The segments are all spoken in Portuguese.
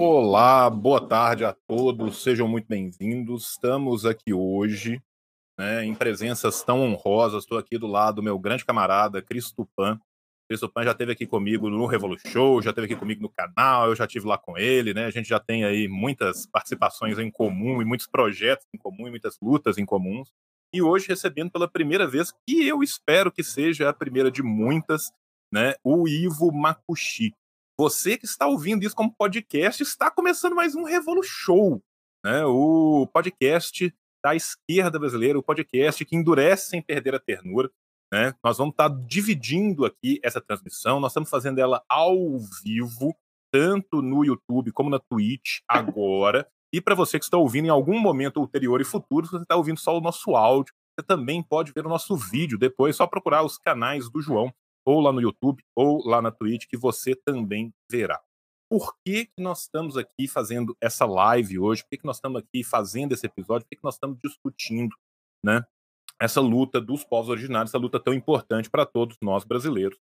Olá, boa tarde a todos, sejam muito bem-vindos. Estamos aqui hoje, né, em presenças tão honrosas. Estou aqui do lado do meu grande camarada, Cristo Pan. Cristo Pan já esteve aqui comigo no Revolution Show, já esteve aqui comigo no canal, eu já estive lá com ele, né? A gente já tem aí muitas participações em comum e muitos projetos em comum e muitas lutas em comuns. E hoje recebendo pela primeira vez, que eu espero que seja a primeira de muitas, né, o Ivo Makushi. Você que está ouvindo isso como podcast, está começando mais um Revolu Show, né? O podcast da esquerda brasileira, o podcast que endurece sem perder a ternura. Né? Nós vamos estar dividindo aqui essa transmissão, nós estamos fazendo ela ao vivo, tanto no YouTube como na Twitch agora. E para você que está ouvindo em algum momento ulterior e futuro, se você está ouvindo só o nosso áudio, você também pode ver o nosso vídeo depois, só procurar os canais do João ou lá no YouTube, ou lá na Twitch, que você também verá. Por que, que nós estamos aqui fazendo essa live hoje? Por que, que nós estamos aqui fazendo esse episódio? Por que, que nós estamos discutindo né, essa luta dos povos originários, essa luta tão importante para todos nós brasileiros?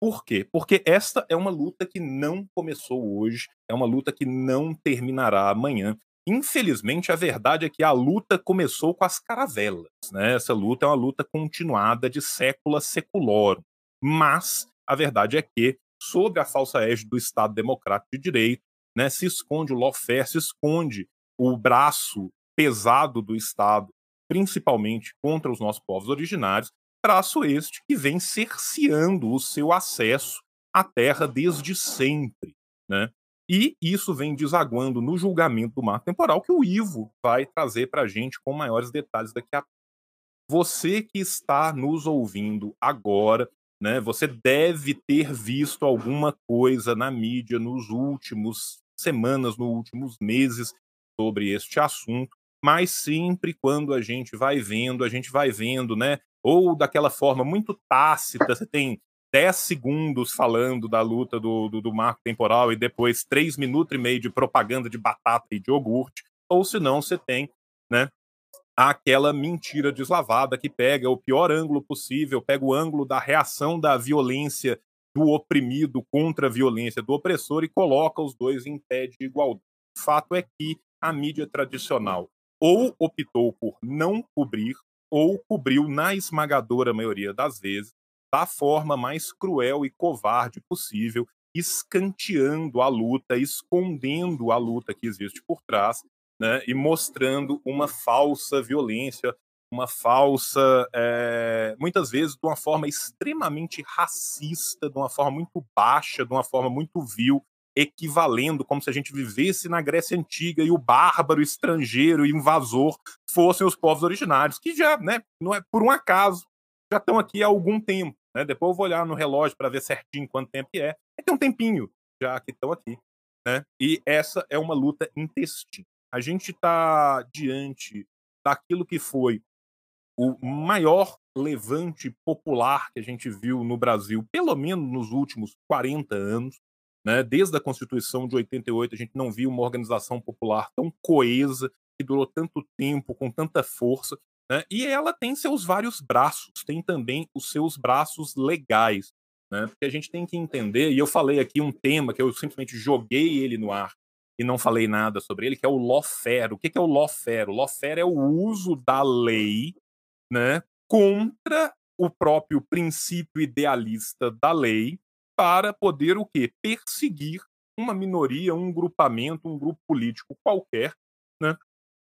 Por quê? Porque esta é uma luta que não começou hoje, é uma luta que não terminará amanhã. Infelizmente, a verdade é que a luta começou com as caravelas. Né? Essa luta é uma luta continuada de século a seculorum. Mas a verdade é que, sob a falsa égide do Estado Democrático de Direito, né, se esconde o lawfare, se esconde o braço pesado do Estado, principalmente contra os nossos povos originários, braço este que vem cerceando o seu acesso à terra desde sempre. Né? E isso vem desaguando no julgamento do marco temporal que o Ivo vai trazer para a gente com maiores detalhes daqui a pouco. Você que está nos ouvindo agora, né? Você deve ter visto alguma coisa na mídia nos últimos semanas, nos últimos meses sobre este assunto, mas sempre quando a gente vai vendo, a gente vai vendo, né? Ou daquela forma muito tácita, você tem 10 segundos falando da luta do, do, do marco temporal e depois 3 minutos e meio de propaganda de batata e de iogurte, ou se não, você tem né, aquela mentira deslavada que pega o pior ângulo possível, pega o ângulo da reação da violência do oprimido contra a violência do opressor e coloca os dois em pé de igualdade. O fato é que a mídia tradicional ou optou por não cobrir, ou cobriu na esmagadora maioria das vezes, da forma mais cruel e covarde possível, escanteando a luta, escondendo a luta que existe por trás né, e mostrando uma falsa violência, uma falsa, é, muitas vezes de uma forma extremamente racista, de uma forma muito baixa, de uma forma muito vil, equivalendo como se a gente vivesse na Grécia Antiga e o bárbaro, estrangeiro e invasor fossem os povos originários, que já, né, não é por um acaso, já estão aqui há algum tempo. Né? Depois eu vou olhar no relógio para ver certinho quanto tempo é. É tem um tempinho já que estão aqui. Né? E essa é uma luta intestina a gente está diante daquilo que foi o maior levante popular que a gente viu no Brasil, pelo menos nos últimos 40 anos. Né? Desde a Constituição de 88, a gente não viu uma organização popular tão coesa, que durou tanto tempo, com tanta força. Né? E ela tem seus vários braços, tem também os seus braços legais. Né? Porque a gente tem que entender, e eu falei aqui um tema que eu simplesmente joguei ele no ar, e não falei nada sobre ele, que é o lawfare. O que é o lawfare? O lawfare é o uso da lei né, contra o próprio princípio idealista da lei para poder o quê? Perseguir uma minoria, um grupamento, um grupo político qualquer, né,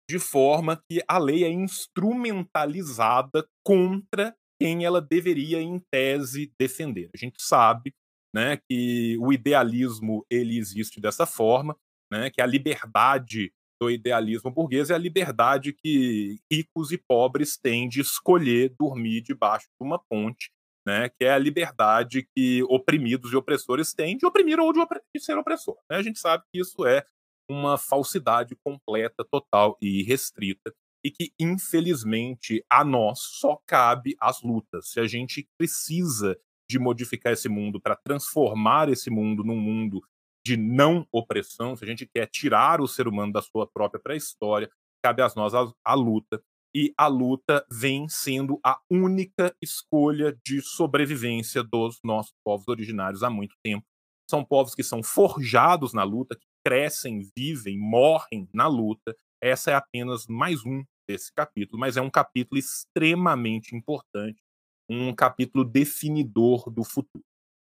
de forma que a lei é instrumentalizada contra quem ela deveria, em tese, defender. A gente sabe né, que o idealismo ele existe dessa forma, né, que é a liberdade do idealismo burguês é a liberdade que ricos e pobres têm de escolher dormir debaixo de uma ponte, né, que é a liberdade que oprimidos e opressores têm de oprimir ou de, de ser opressor. Né? A gente sabe que isso é uma falsidade completa, total e restrita, e que, infelizmente, a nós só cabe as lutas. Se a gente precisa de modificar esse mundo para transformar esse mundo num mundo de não opressão, se a gente quer tirar o ser humano da sua própria pré-história, cabe a nós a, a luta. E a luta vem sendo a única escolha de sobrevivência dos nossos povos originários há muito tempo. São povos que são forjados na luta, que crescem, vivem, morrem na luta. Essa é apenas mais um desse capítulo, mas é um capítulo extremamente importante, um capítulo definidor do futuro.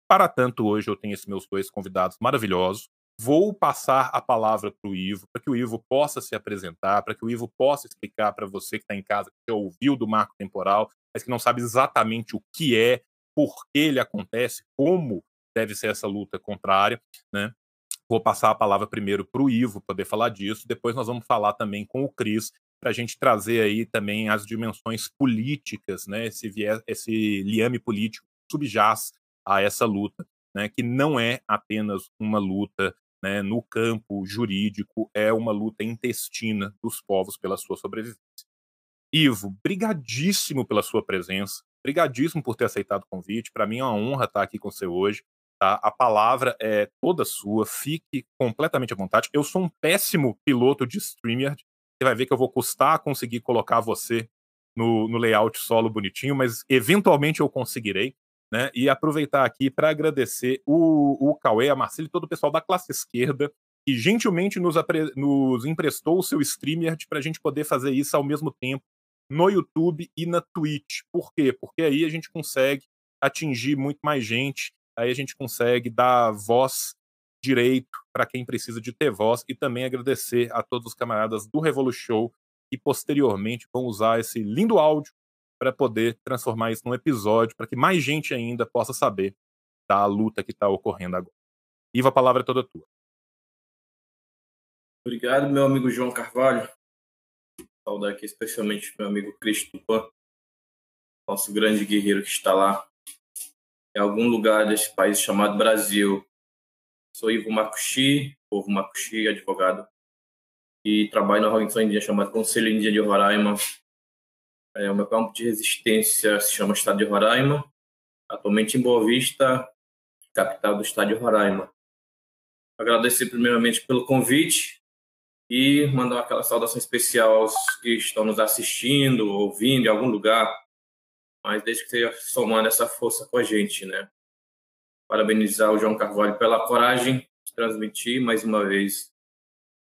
Para tanto, hoje eu tenho esses meus dois convidados maravilhosos. Vou passar a palavra para o Ivo, para que o Ivo possa se apresentar, para que o Ivo possa explicar para você que está em casa, que já ouviu do marco temporal, mas que não sabe exatamente o que é, por que ele acontece, como deve ser essa luta contrária, né? Vou passar a palavra primeiro para o Ivo poder falar disso, depois nós vamos falar também com o Cris para a gente trazer aí também as dimensões políticas, né? Esse, viés, esse liame político subjaz a essa luta, né, que não é apenas uma luta né, no campo jurídico, é uma luta intestina dos povos pela sua sobrevivência. Ivo, brigadíssimo pela sua presença, brigadíssimo por ter aceitado o convite. Para mim é uma honra estar aqui com você hoje. Tá? A palavra é toda sua, fique completamente à vontade. Eu sou um péssimo piloto de StreamYard. Você vai ver que eu vou custar conseguir colocar você no, no layout solo bonitinho, mas eventualmente eu conseguirei né? E aproveitar aqui para agradecer o, o Cauê, a Marcelo e todo o pessoal da classe esquerda que gentilmente nos, nos emprestou o seu streamer para a gente poder fazer isso ao mesmo tempo no YouTube e na Twitch. Por quê? Porque aí a gente consegue atingir muito mais gente, aí a gente consegue dar voz direito para quem precisa de ter voz e também agradecer a todos os camaradas do Revolution Show que posteriormente vão usar esse lindo áudio para poder transformar isso num episódio, para que mais gente ainda possa saber da luta que está ocorrendo agora. Iva, a palavra é toda tua. Obrigado, meu amigo João Carvalho. Saudar aqui especialmente meu amigo Cristo Pan, nosso grande guerreiro que está lá em algum lugar desse país chamado Brasil. Sou Ivo Makushi, povo Makushi, advogado, e trabalho na organização indígena chamada Conselho Indígena de Roraima, é, o meu campo de resistência se chama Estado de Roraima, atualmente em Boa Vista, capital do Estado de Roraima. Agradecer primeiramente pelo convite e mandar aquela saudação especial aos que estão nos assistindo, ouvindo em algum lugar, mas desde que esteja somando essa força com a gente, né? Parabenizar o João Carvalho pela coragem de transmitir mais uma vez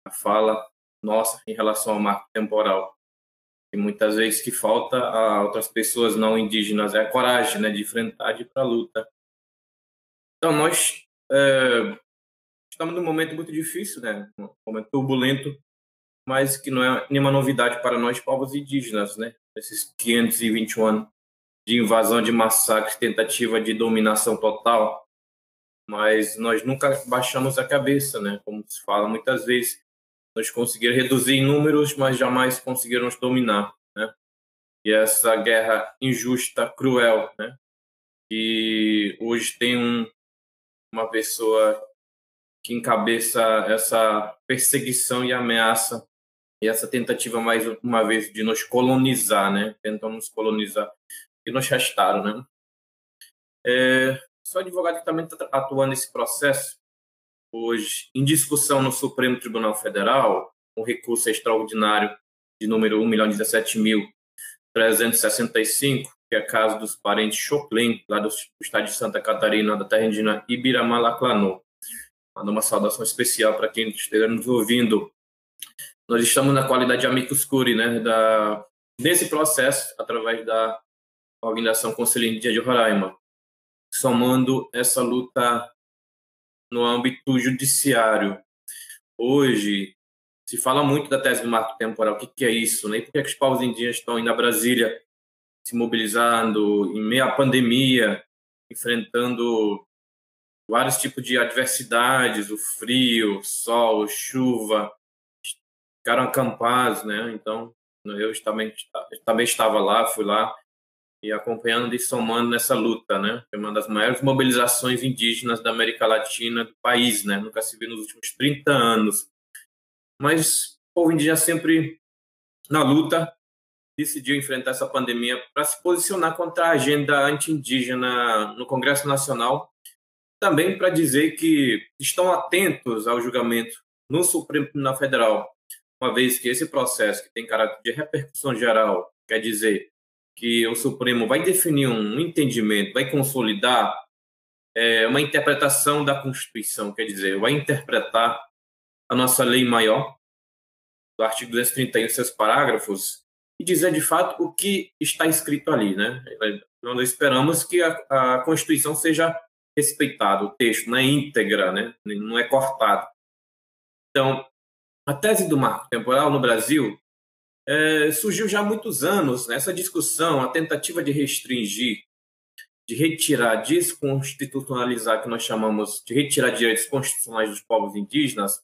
a fala nossa em relação ao marco temporal e muitas vezes que falta a outras pessoas não indígenas. É a coragem, né, de enfrentar, de ir para a luta. Então nós é, estamos num momento muito difícil, né, um momento turbulento, mas que não é nenhuma novidade para nós povos indígenas, né, esses 521 anos de invasão, de massacre, tentativa de dominação total, mas nós nunca baixamos a cabeça, né, como se fala muitas vezes nós conseguiram reduzir em números, mas jamais conseguiram nos dominar, né? E essa guerra injusta, cruel, né? E hoje tem um, uma pessoa que encabeça essa perseguição e ameaça e essa tentativa mais uma vez de nos colonizar, né? Tentam nos colonizar e nos restaram, né? É, sou advogado que também está atuando nesse processo hoje em discussão no Supremo Tribunal Federal, um recurso extraordinário de número 1.017.365, que é caso dos parentes Choclin, lá do estado de Santa Catarina, da terra indígena Ibiramalaclanô. Mando uma saudação especial para quem esteja nos ouvindo. Nós estamos na qualidade de amicus curi, né, da, desse processo, através da Organização Conselho Indígena de Roraima, somando essa luta no âmbito judiciário. Hoje, se fala muito da tese do marco temporal. O que, que é isso? Né? E por que, é que os povos indígenas estão indo a Brasília se mobilizando em meio à pandemia, enfrentando vários tipos de adversidades, o frio, o sol, chuva, ficaram acampados, né? Então, eu também, também estava lá, fui lá, e acompanhando e somando nessa luta, né? É uma das maiores mobilizações indígenas da América Latina do país, né? Nunca se viu nos últimos 30 anos. Mas o povo indígena sempre na luta decidiu enfrentar essa pandemia para se posicionar contra a agenda anti-indígena no Congresso Nacional, também para dizer que estão atentos ao julgamento no Supremo Tribunal Federal, uma vez que esse processo que tem caráter de repercussão geral, quer dizer, que o Supremo vai definir um entendimento, vai consolidar é, uma interpretação da Constituição, quer dizer, vai interpretar a nossa lei maior, do artigo 231, seus parágrafos, e dizer de fato o que está escrito ali, né? Nós esperamos que a, a Constituição seja respeitada, o texto não é íntegra, né? Não é cortado. Então, a tese do marco temporal no Brasil é, surgiu já há muitos anos, né? discussão, a tentativa de restringir, de retirar, desconstitucionalizar, que nós chamamos de retirar direitos constitucionais dos povos indígenas,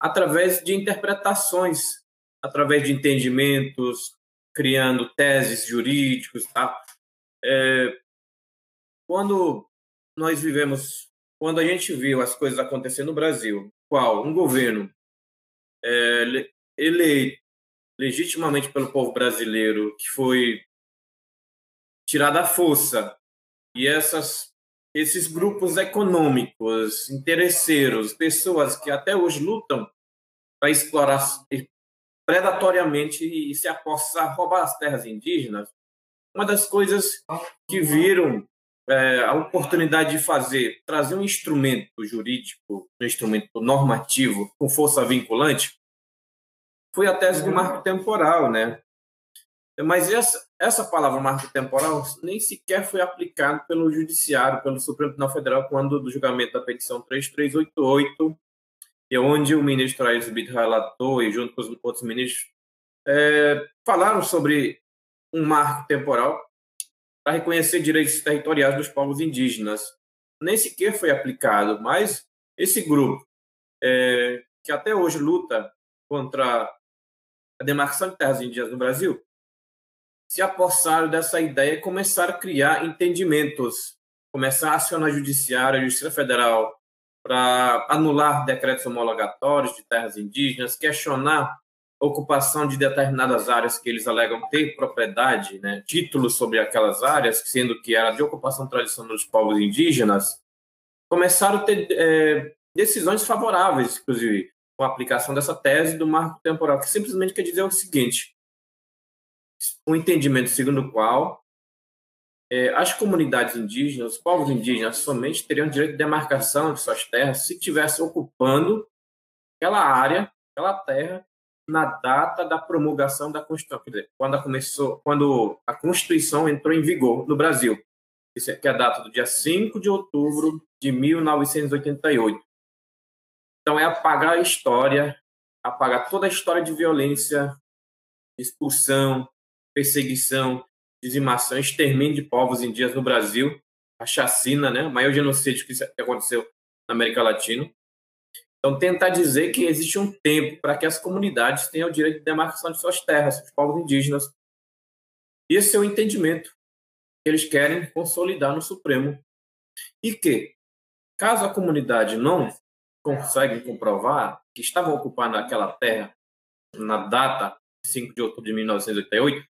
através de interpretações, através de entendimentos, criando teses jurídicos. Tá? É, quando nós vivemos, quando a gente viu as coisas acontecendo no Brasil, qual um governo é, eleito legitimamente pelo povo brasileiro, que foi tirado à força, e essas esses grupos econômicos, interesseiros, pessoas que até hoje lutam para explorar predatoriamente e se apossar, roubar as terras indígenas, uma das coisas que viram é, a oportunidade de fazer, trazer um instrumento jurídico, um instrumento normativo com força vinculante, foi a tese do marco temporal, né? Mas essa, essa palavra marco temporal nem sequer foi aplicada pelo Judiciário, pelo Supremo Tribunal Federal, quando do julgamento da petição 3388, e onde o ministro Aires Brito relatou, e junto com os outros ministros, é, falaram sobre um marco temporal para reconhecer direitos territoriais dos povos indígenas. Nem sequer foi aplicado, mas esse grupo, é, que até hoje luta contra a demarcação de terras indígenas no Brasil, se apossaram dessa ideia e começaram a criar entendimentos, começar a acionar judiciário, a Justiça Federal, para anular decretos homologatórios de terras indígenas, questionar ocupação de determinadas áreas que eles alegam ter propriedade, né, títulos sobre aquelas áreas, sendo que era de ocupação tradicional dos povos indígenas, começaram a ter é, decisões favoráveis, inclusive, a aplicação dessa tese do marco temporal, que simplesmente quer dizer o seguinte: um entendimento segundo o qual é, as comunidades indígenas, os povos indígenas, somente teriam direito de demarcação de suas terras se estivessem ocupando aquela área, aquela terra, na data da promulgação da Constituição, quer dizer, quando começou, quando a Constituição entrou em vigor no Brasil. Que é a data do dia 5 de outubro de 1988. Então, é apagar a história, apagar toda a história de violência, expulsão, perseguição, dizimação, extermínio de povos indígenas no Brasil, a chacina, né, o maior genocídio que aconteceu na América Latina. Então, tentar dizer que existe um tempo para que as comunidades tenham o direito de demarcação de suas terras, os povos indígenas. Esse é o entendimento que eles querem consolidar no Supremo. E que, caso a comunidade não consegue comprovar que estavam ocupando aquela terra na data 5 de outubro de 1988,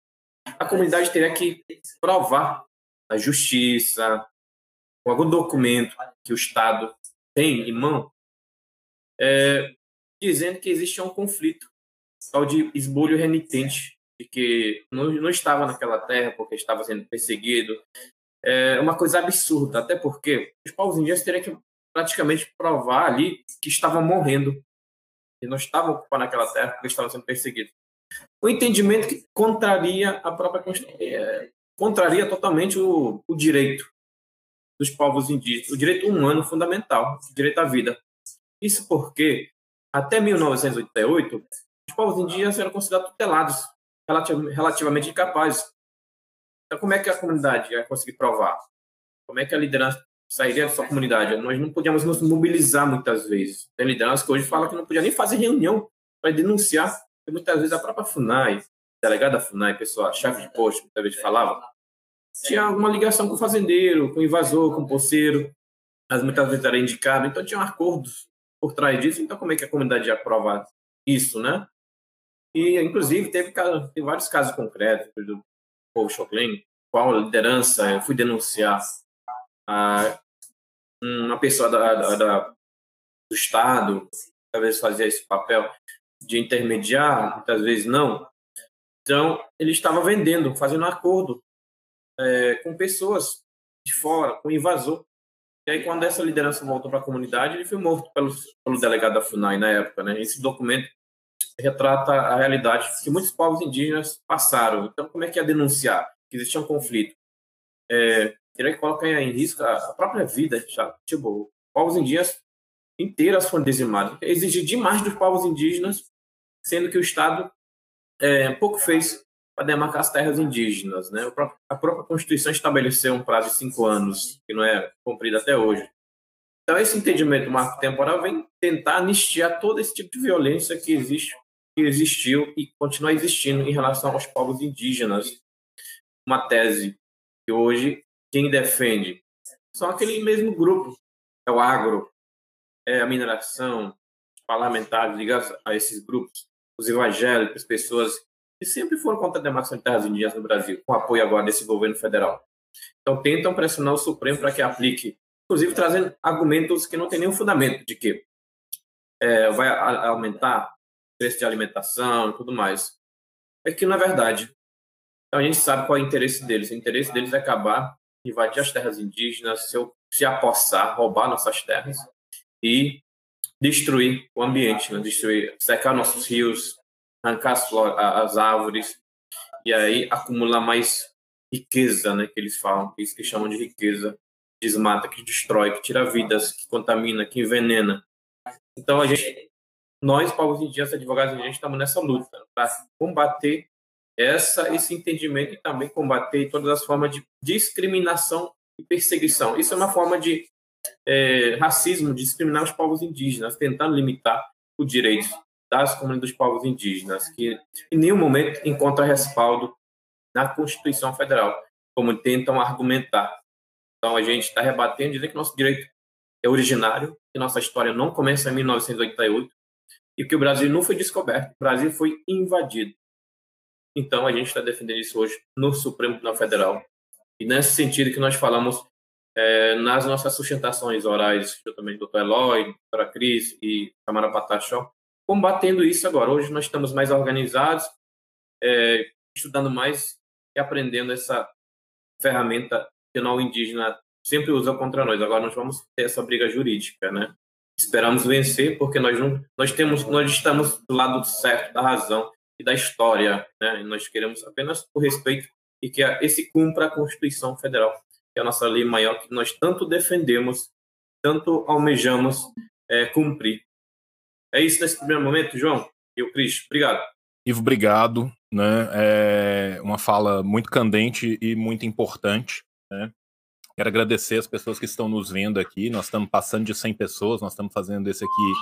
a comunidade teria que provar na justiça, com algum documento que o Estado tem em mão, é, dizendo que existia um conflito, tal de esbulho renitente, de que não, não estava naquela terra porque estava sendo perseguido. É uma coisa absurda, até porque os povos indígenas teriam que praticamente provar ali que estavam morrendo, e não estavam ocupando aquela terra porque estavam sendo perseguidos o entendimento que contraria a própria é, contraria totalmente o, o, direito dos povos indígenas, o direito humano fundamental, o direito à vida. Isso porque até 1988 os povos indígenas eram considerados tutelados, relativamente incapazes. Então, como é que a comunidade ia conseguir provar? Como é que a liderança sairia da sua comunidade? Nós não podíamos nos mobilizar muitas vezes. Tem liderança que hoje fala que não podia nem fazer reunião para denunciar muitas vezes a própria FUNAI, delegada FUNAI, pessoa, chefe de posto, muitas vezes falava, tinha alguma ligação com o fazendeiro, com o invasor, com o poceiro, mas muitas vezes era indicado, então tinham acordos por trás disso, então como é que a comunidade ia provar isso, né? E, inclusive, teve, teve vários casos concretos do povo Choclen, qual liderança, eu fui denunciar a, uma pessoa da, da, da, do Estado, talvez fazia esse papel, de intermediar, muitas vezes não. Então, ele estava vendendo, fazendo um acordo é, com pessoas de fora, com invasor. E aí, quando essa liderança voltou para a comunidade, ele foi morto pelo, pelo delegado da FUNAI na época. Né? Esse documento retrata a realidade que muitos povos indígenas passaram. Então, como é que é denunciar que existia um conflito? É, ele coloca em risco a própria vida. Tipo, povos indígenas inteiras foram dizimados. Exigir demais dos povos indígenas, sendo que o Estado é, pouco fez para demarcar as terras indígenas. Né? A própria Constituição estabeleceu um prazo de cinco anos, que não é cumprido até hoje. Então, esse entendimento marco temporal vem tentar anistiar todo esse tipo de violência que existe, que existiu e continua existindo em relação aos povos indígenas. Uma tese que hoje quem defende são aquele mesmo grupo, é o agro, é a mineração, parlamentares ligados a esses grupos, os evangélicos, pessoas que sempre foram contra a demarcação de terras indígenas no Brasil, com apoio agora desse governo federal. Então, tentam pressionar o Supremo para que aplique, inclusive trazendo argumentos que não têm nenhum fundamento, de que é, vai aumentar o preço de alimentação e tudo mais. É que não é verdade. Então, a gente sabe qual é o interesse deles. O interesse deles é acabar, invadir as terras indígenas, se, se apossar, roubar nossas terras e destruir o ambiente, né? destruir, secar nossos rios, arrancar as, as árvores e aí acumular mais riqueza, né, que eles falam, isso que chamam de riqueza, desmata, que destrói, que tira vidas, que contamina, que envenena. Então a gente, nós povos indígenas, advogados indígenas, estamos nessa luta para combater essa esse entendimento e também combater todas as formas de discriminação e perseguição. Isso é uma forma de é, racismo, de discriminar os povos indígenas, tentando limitar o direito das comunidades dos povos indígenas, que em nenhum momento encontra respaldo na Constituição Federal, como tentam argumentar. Então a gente está rebatendo, dizendo que nosso direito é originário, que nossa história não começa em 1988 e que o Brasil não foi descoberto, o Brasil foi invadido. Então a gente está defendendo isso hoje no Supremo Tribunal Federal. E nesse sentido que nós falamos é, nas nossas sustentações orais, também doutor Eloy, doutora Cris e Camara Patachó, combatendo isso agora. Hoje nós estamos mais organizados, é, estudando mais e aprendendo essa ferramenta que o indígena sempre usa contra nós. Agora nós vamos ter essa briga jurídica, né? Esperamos vencer porque nós não, nós temos, nós estamos do lado certo da razão e da história, né? Nós queremos apenas o respeito e que esse cumpra a Constituição Federal, que é a nossa lei maior que nós tanto defendemos, tanto almejamos é, cumprir. É isso nesse primeiro momento, João. E o Cris, obrigado. Ivo, obrigado. Né? É uma fala muito candente e muito importante. Né? Quero agradecer as pessoas que estão nos vendo aqui. Nós estamos passando de 100 pessoas, nós estamos fazendo esse aqui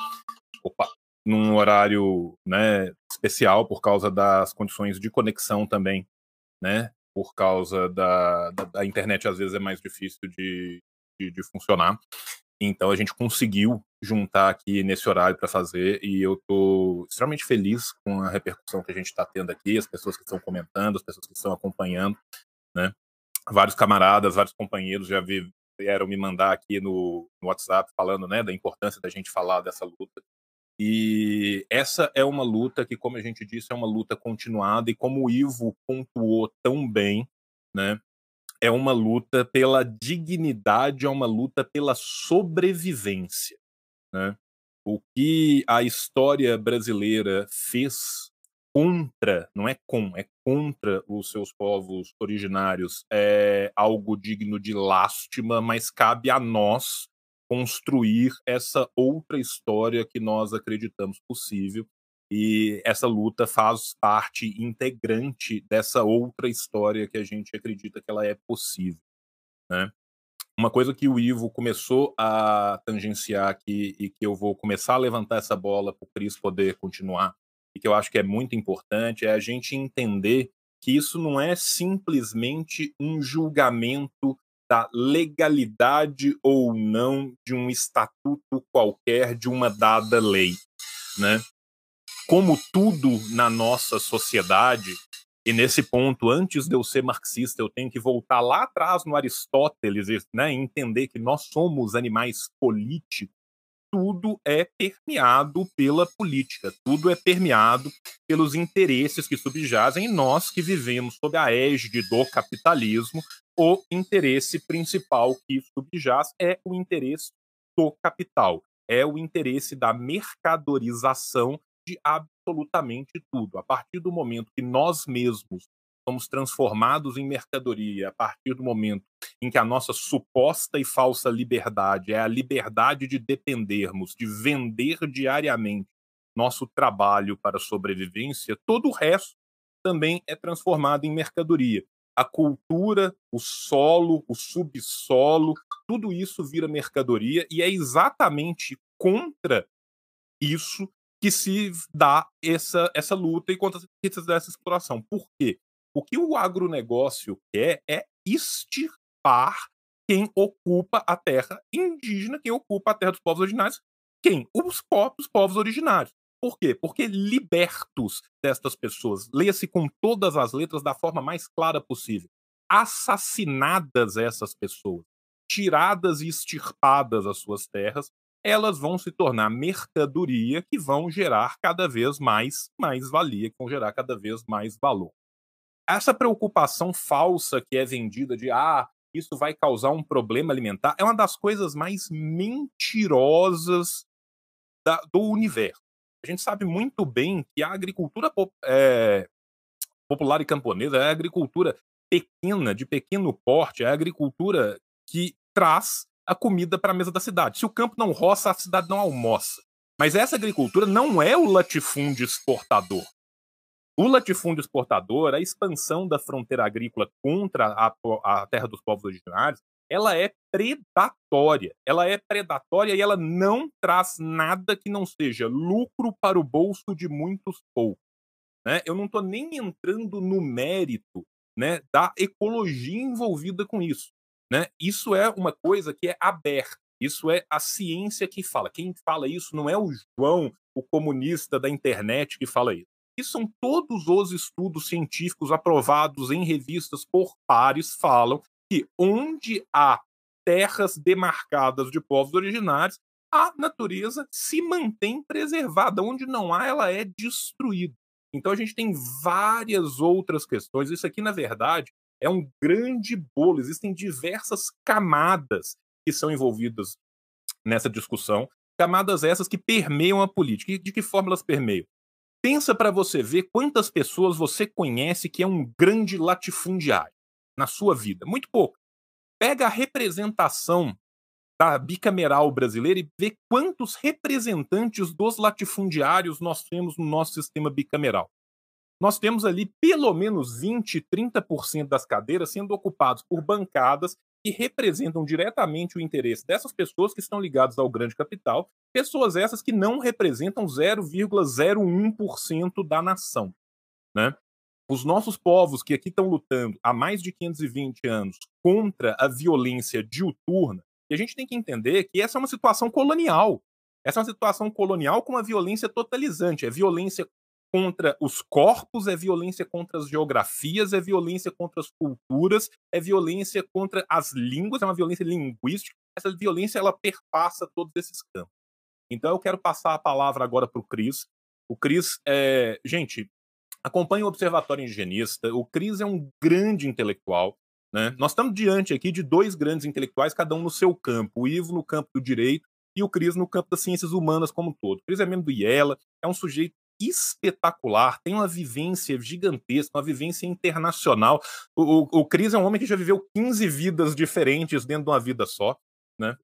opa, num horário né, especial por causa das condições de conexão também, né? Por causa da, da, da internet, às vezes é mais difícil de, de, de funcionar. Então a gente conseguiu juntar aqui nesse horário para fazer e eu estou extremamente feliz com a repercussão que a gente está tendo aqui, as pessoas que estão comentando, as pessoas que estão acompanhando, né? Vários camaradas, vários companheiros já vieram me mandar aqui no, no WhatsApp falando, né, da importância da gente falar dessa luta. E essa é uma luta que, como a gente disse, é uma luta continuada e como o Ivo pontuou tão bem, né? é uma luta pela dignidade, é uma luta pela sobrevivência. Né? O que a história brasileira fez contra, não é com, é contra os seus povos originários, é algo digno de lástima, mas cabe a nós construir essa outra história que nós acreditamos possível e essa luta faz parte integrante dessa outra história que a gente acredita que ela é possível. Né? Uma coisa que o Ivo começou a tangenciar aqui e que eu vou começar a levantar essa bola para o Cris poder continuar, e que eu acho que é muito importante, é a gente entender que isso não é simplesmente um julgamento da legalidade ou não de um estatuto qualquer de uma dada lei, né? como tudo na nossa sociedade, e nesse ponto, antes de eu ser marxista, eu tenho que voltar lá atrás no Aristóteles, né, entender que nós somos animais políticos. Tudo é permeado pela política, tudo é permeado pelos interesses que subjazem em nós que vivemos sob a égide do capitalismo, o interesse principal que subjaz é o interesse do capital, é o interesse da mercadorização de absolutamente tudo. A partir do momento que nós mesmos somos transformados em mercadoria, a partir do momento em que a nossa suposta e falsa liberdade é a liberdade de dependermos, de vender diariamente nosso trabalho para sobrevivência, todo o resto também é transformado em mercadoria. A cultura, o solo, o subsolo, tudo isso vira mercadoria e é exatamente contra isso que se dá essa, essa luta e contra essa exploração. Por quê? O que o agronegócio quer é extirpar quem ocupa a terra indígena, quem ocupa a terra dos povos originários. Quem? Os próprios povos originários. Por quê? Porque libertos destas pessoas, leia-se com todas as letras da forma mais clara possível, assassinadas essas pessoas, tiradas e extirpadas as suas terras, elas vão se tornar mercadoria que vão gerar cada vez mais mais valia, que vão gerar cada vez mais valor. Essa preocupação falsa que é vendida de ah, isso vai causar um problema alimentar é uma das coisas mais mentirosas da, do universo. A gente sabe muito bem que a agricultura é, popular e camponesa é a agricultura pequena, de pequeno porte, é a agricultura que traz a comida para a mesa da cidade. Se o campo não roça, a cidade não almoça. Mas essa agricultura não é o latifúndio exportador. O latifúndio exportador, a expansão da fronteira agrícola contra a, a terra dos povos originários, ela é predatória. Ela é predatória e ela não traz nada que não seja lucro para o bolso de muitos poucos. Né? Eu não estou nem entrando no mérito né, da ecologia envolvida com isso. Né? Isso é uma coisa que é aberta. Isso é a ciência que fala. Quem fala isso não é o João, o comunista da internet, que fala isso. Isso são todos os estudos científicos aprovados em revistas por pares falam que onde há terras demarcadas de povos originários, a natureza se mantém preservada. Onde não há, ela é destruída. Então a gente tem várias outras questões. Isso aqui, na verdade, é um grande bolo. Existem diversas camadas que são envolvidas nessa discussão. Camadas essas que permeiam a política. E de que forma elas permeiam? Pensa para você ver quantas pessoas você conhece que é um grande latifundiário na sua vida. Muito pouco. Pega a representação da bicameral brasileira e vê quantos representantes dos latifundiários nós temos no nosso sistema bicameral. Nós temos ali pelo menos 20, 30% das cadeiras sendo ocupadas por bancadas que representam diretamente o interesse dessas pessoas que estão ligadas ao grande capital, pessoas essas que não representam 0,01% da nação. Né? Os nossos povos que aqui estão lutando há mais de 520 anos contra a violência diuturna, e a gente tem que entender que essa é uma situação colonial. Essa é uma situação colonial com uma violência totalizante. É violência contra os corpos, é violência contra as geografias, é violência contra as culturas, é violência contra as línguas, é uma violência linguística. Essa violência ela perpassa todos esses campos. Então eu quero passar a palavra agora para o Cris. O Cris, é... gente, acompanha o Observatório Indigenista. O Cris é um grande intelectual. Né? Nós estamos diante aqui de dois grandes intelectuais, cada um no seu campo. O Ivo no campo do direito e o Cris no campo das ciências humanas como um todo. O Cris é membro do IELA, é um sujeito espetacular, tem uma vivência gigantesca, uma vivência internacional. O, o, o Cris é um homem que já viveu 15 vidas diferentes dentro de uma vida só, né?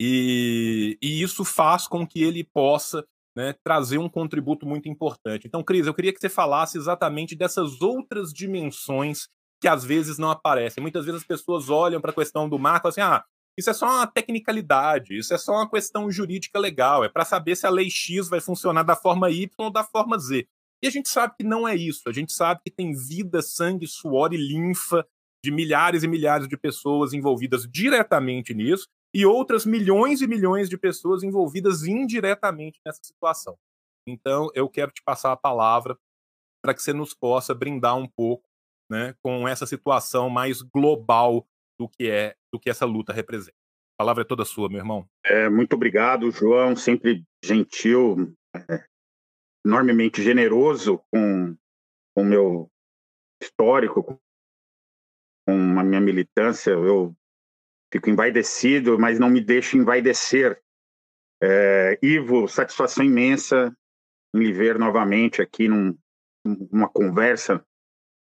E, e isso faz com que ele possa né, trazer um contributo muito importante. Então, Cris, eu queria que você falasse exatamente dessas outras dimensões que às vezes não aparecem. Muitas vezes as pessoas olham para a questão do mar assim: ah, isso é só uma tecnicalidade, isso é só uma questão jurídica legal, é para saber se a lei X vai funcionar da forma Y ou da forma Z. E a gente sabe que não é isso, a gente sabe que tem vida, sangue, suor e linfa de milhares e milhares de pessoas envolvidas diretamente nisso e outras milhões e milhões de pessoas envolvidas indiretamente nessa situação. Então, eu quero te passar a palavra para que você nos possa brindar um pouco né, com essa situação mais global do que é do que essa luta representa. A palavra é toda sua, meu irmão. É, muito obrigado, João, sempre gentil, é, enormemente generoso com o meu histórico, com a minha militância, eu fico envaidecido, mas não me deixo envaidecer. É, Ivo, satisfação imensa em lhe ver novamente aqui num, numa conversa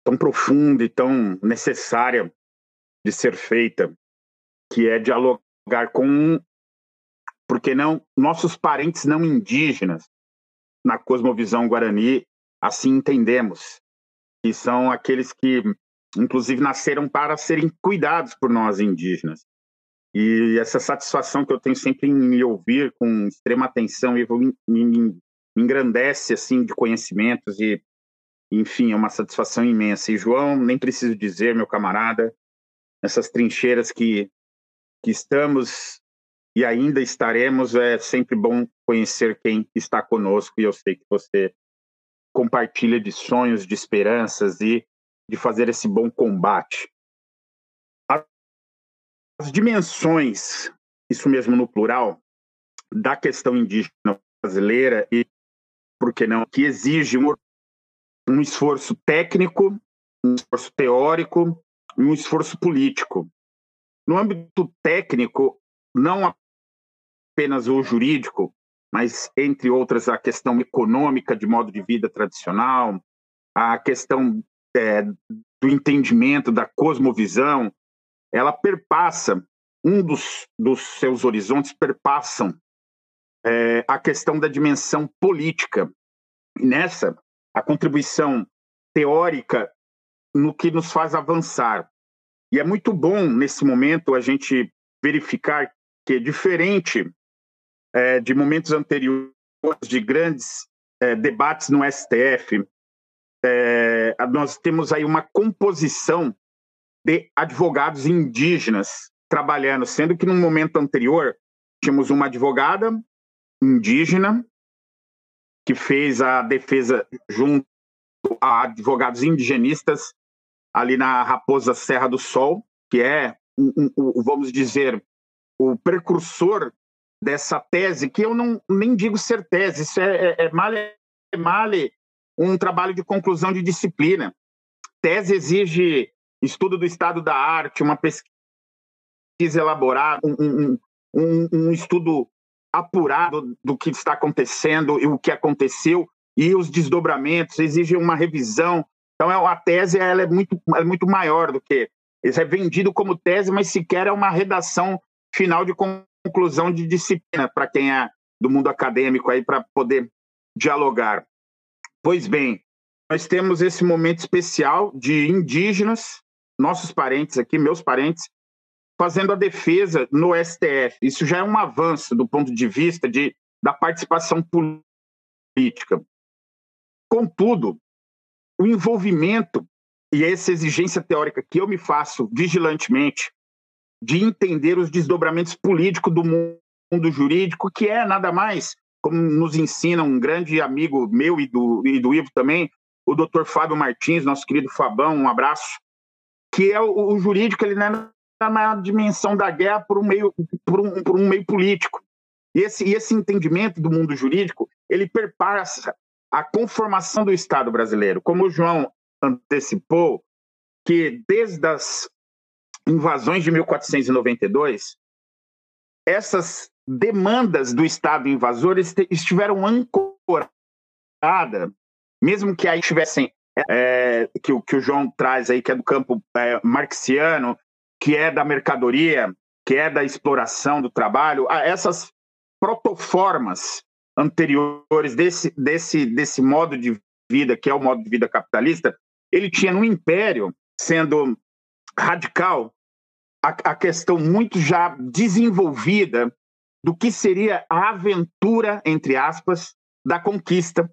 tão profunda e tão necessária de ser feita, que é dialogar com, porque não, nossos parentes não indígenas, na cosmovisão guarani, assim entendemos, que são aqueles que, inclusive, nasceram para serem cuidados por nós indígenas. E essa satisfação que eu tenho sempre em me ouvir com extrema atenção e me, me, engrandece assim de conhecimentos e enfim, é uma satisfação imensa. E João, nem preciso dizer, meu camarada, essas trincheiras que que estamos e ainda estaremos, é sempre bom conhecer quem está conosco e eu sei que você compartilha de sonhos, de esperanças e de fazer esse bom combate. As dimensões, isso mesmo no plural, da questão indígena brasileira e, por que não, que exige um, um esforço técnico, um esforço teórico e um esforço político. No âmbito técnico, não apenas o jurídico, mas, entre outras, a questão econômica de modo de vida tradicional, a questão é, do entendimento, da cosmovisão, ela perpassa, um dos, dos seus horizontes perpassam é, a questão da dimensão política. E nessa, a contribuição teórica no que nos faz avançar. E é muito bom, nesse momento, a gente verificar que, diferente é, de momentos anteriores de grandes é, debates no STF, é, nós temos aí uma composição de advogados indígenas trabalhando, sendo que no momento anterior tínhamos uma advogada indígena que fez a defesa junto a advogados indigenistas ali na Raposa Serra do Sol, que é, vamos dizer, o precursor dessa tese, que eu não nem digo ser tese, isso é, é, é male, é male um trabalho de conclusão de disciplina. Tese exige estudo do estado da arte, uma pesquisa elaborada, um, um, um estudo apurado do que está acontecendo e o que aconteceu e os desdobramentos, exige uma revisão. Então, é, a tese ela é, muito, é muito maior do que. Isso é vendido como tese, mas sequer é uma redação final de conclusão de disciplina para quem é do mundo acadêmico aí para poder dialogar. Pois bem, nós temos esse momento especial de indígenas, nossos parentes aqui, meus parentes, fazendo a defesa no STF. Isso já é um avanço do ponto de vista de, da participação política. Contudo, o envolvimento e essa exigência teórica que eu me faço vigilantemente de entender os desdobramentos políticos do mundo jurídico, que é nada mais, como nos ensina um grande amigo meu e do, e do Ivo também, o doutor Fábio Martins, nosso querido Fabão, um abraço, que é o, o jurídico, ele não é na dimensão da guerra por um meio, por um, por um meio político. E esse, e esse entendimento do mundo jurídico, ele perpassa a conformação do Estado brasileiro. Como o João antecipou, que desde as invasões de 1492, essas demandas do Estado invasor estiveram ancoradas, mesmo que aí tivessem é, que, que, o João traz aí, que é do campo é, marxiano, que é da mercadoria, que é da exploração do trabalho, essas protoformas anteriores desse, desse, desse modo de vida, que é o modo de vida capitalista, ele tinha no Império, sendo radical a, a questão muito já desenvolvida do que seria a aventura, entre aspas, da conquista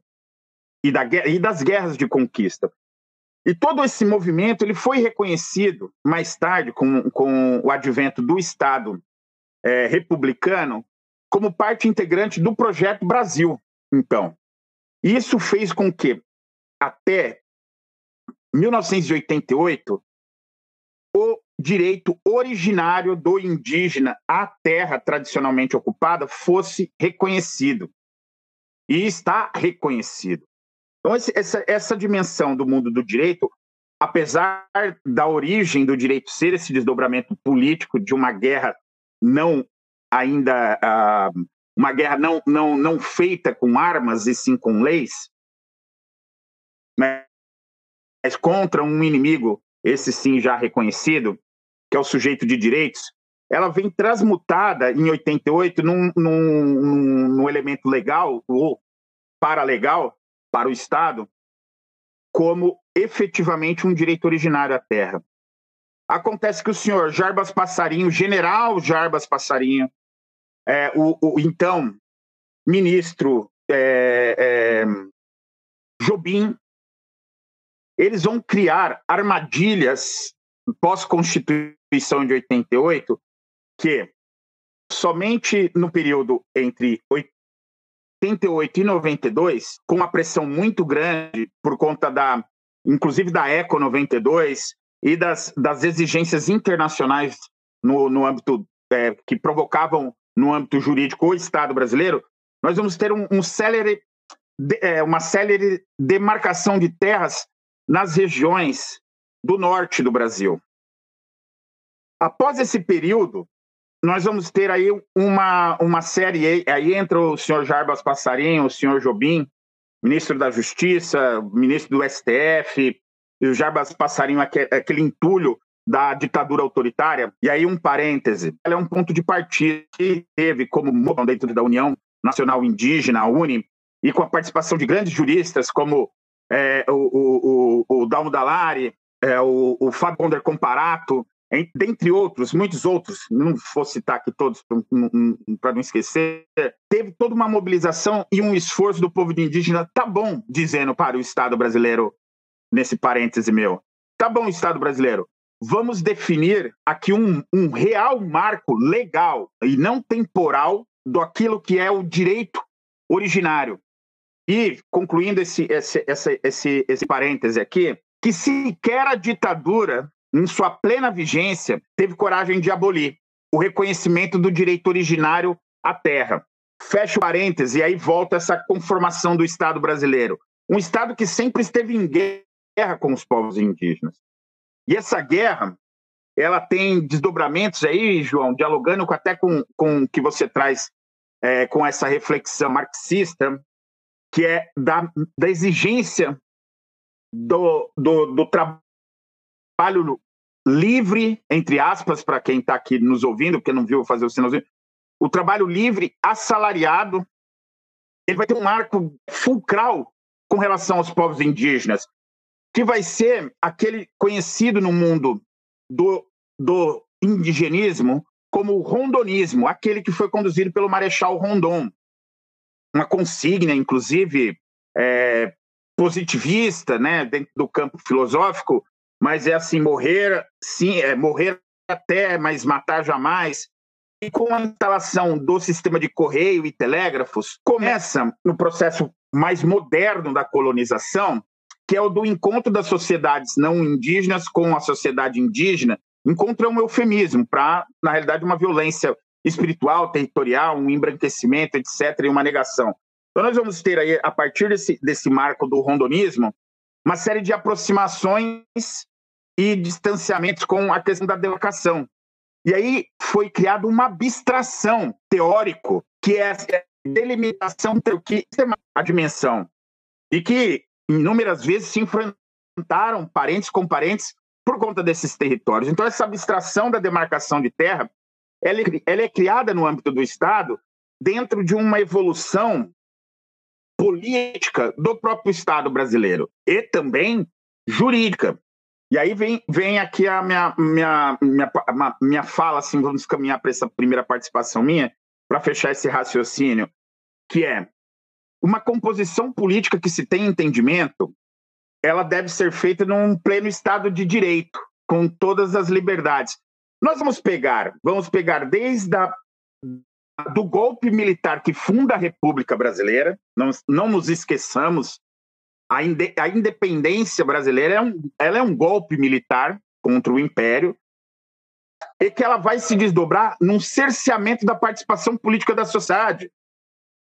e, da, e das guerras de conquista. E todo esse movimento ele foi reconhecido mais tarde, com, com o advento do Estado é, republicano, como parte integrante do projeto Brasil. Então, isso fez com que, até 1988, o direito originário do indígena à terra tradicionalmente ocupada fosse reconhecido. E está reconhecido. Então, essa, essa dimensão do mundo do direito apesar da origem do direito ser esse desdobramento político de uma guerra não ainda uh, uma guerra não, não, não feita com armas e sim com leis, mas contra um inimigo, esse sim já reconhecido, que é o sujeito de direitos, ela vem transmutada em 88 num, num, num elemento legal ou paralegal para o Estado, como efetivamente um direito originário à terra. Acontece que o senhor Jarbas Passarinho, general Jarbas Passarinho, é, o, o, então ministro é, é, Jobim, eles vão criar armadilhas pós-constituição de 88 que somente no período entre 88 e 92, com uma pressão muito grande por conta da, inclusive da Eco 92 e das, das exigências internacionais no, no âmbito é, que provocavam no âmbito jurídico o Estado brasileiro, nós vamos ter um, um de, é, uma célere demarcação de terras nas regiões do norte do Brasil. Após esse período, nós vamos ter aí uma, uma série, aí entra o senhor Jarbas Passarinho, o senhor Jobim, ministro da Justiça, ministro do STF, e o Jarbas Passarinho, aquele entulho da ditadura autoritária. E aí, um parêntese: ela é um ponto de partida que teve como dentro da União Nacional Indígena, a UNE, e com a participação de grandes juristas como é, o, o, o, o Dalmo Dallari, é, o, o Fábio Bonder Comparato, dentre outros, muitos outros, não vou citar aqui todos para não esquecer, teve toda uma mobilização e um esforço do povo indígena, tá bom, dizendo para o Estado brasileiro, nesse parêntese meu, tá bom, Estado brasileiro, vamos definir aqui um, um real marco legal e não temporal do aquilo que é o direito originário. E, concluindo esse, esse, esse, esse, esse parêntese aqui, que sequer a ditadura em sua plena vigência, teve coragem de abolir o reconhecimento do direito originário à terra. Fecha o parêntese e aí volta essa conformação do Estado brasileiro. Um Estado que sempre esteve em guerra com os povos indígenas. E essa guerra, ela tem desdobramentos aí, João, dialogando até com, com o que você traz é, com essa reflexão marxista, que é da, da exigência do, do, do trabalho trabalho livre, entre aspas, para quem está aqui nos ouvindo, porque não viu fazer o sinalzinho, o trabalho livre, assalariado, ele vai ter um marco fulcral com relação aos povos indígenas, que vai ser aquele conhecido no mundo do, do indigenismo como o rondonismo, aquele que foi conduzido pelo Marechal Rondon. Uma consigna, inclusive, é, positivista, né, dentro do campo filosófico, mas é assim, morrer, sim, é morrer até, mas matar jamais. E com a instalação do sistema de correio e telégrafos, começa no processo mais moderno da colonização, que é o do encontro das sociedades não indígenas com a sociedade indígena, encontra um eufemismo para, na realidade, uma violência espiritual, territorial, um embranquecimento, etc., e uma negação. Então, nós vamos ter aí, a partir desse, desse marco do rondonismo, uma série de aproximações e distanciamentos com a questão da demarcação. E aí foi criada uma abstração teórico que é a delimitação entre que é a dimensão e que inúmeras vezes se enfrentaram parentes com parentes por conta desses territórios. Então essa abstração da demarcação de terra, ela, é ela é criada no âmbito do Estado dentro de uma evolução política do próprio Estado brasileiro e também jurídica. E aí vem, vem aqui a minha, minha, minha, minha fala, assim, vamos caminhar para essa primeira participação minha, para fechar esse raciocínio, que é uma composição política que se tem entendimento, ela deve ser feita num pleno Estado de Direito, com todas as liberdades. Nós vamos pegar, vamos pegar desde a do golpe militar que funda a República Brasileira, não, não nos esqueçamos, a, inde, a independência brasileira é um, ela é um golpe militar contra o Império, e que ela vai se desdobrar num cerceamento da participação política da sociedade,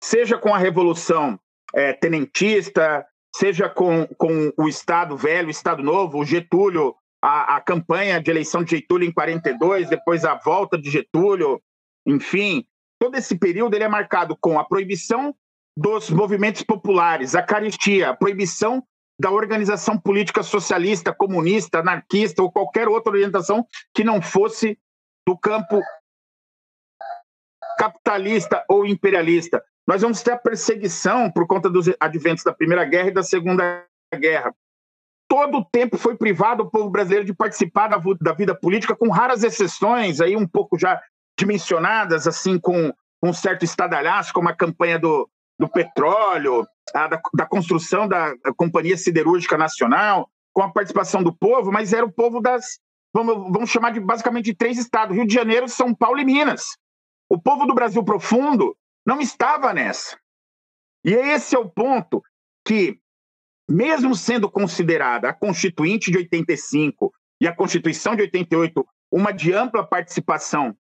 seja com a Revolução é, Tenentista, seja com, com o Estado velho, o Estado novo, o Getúlio, a, a campanha de eleição de Getúlio em 42, depois a volta de Getúlio, enfim, todo esse período ele é marcado com a proibição dos movimentos populares, a caristia, a proibição da organização política socialista, comunista, anarquista ou qualquer outra orientação que não fosse do campo capitalista ou imperialista. Nós vamos ter a perseguição por conta dos adventos da Primeira Guerra e da Segunda Guerra. Todo o tempo foi privado o povo brasileiro de participar da, da vida política, com raras exceções, aí um pouco já dimensionadas, assim, com um certo estadalhaço, como a campanha do, do petróleo, a, da, da, construção da Companhia Siderúrgica Nacional, com a participação do povo, mas era o povo das, vamos, vamos chamar de basicamente de três estados: Rio de Janeiro, São Paulo e Minas. O povo do Brasil profundo não estava nessa. E esse é o ponto que, mesmo sendo considerada a Constituinte de 85 e a Constituição de 88 uma de ampla participação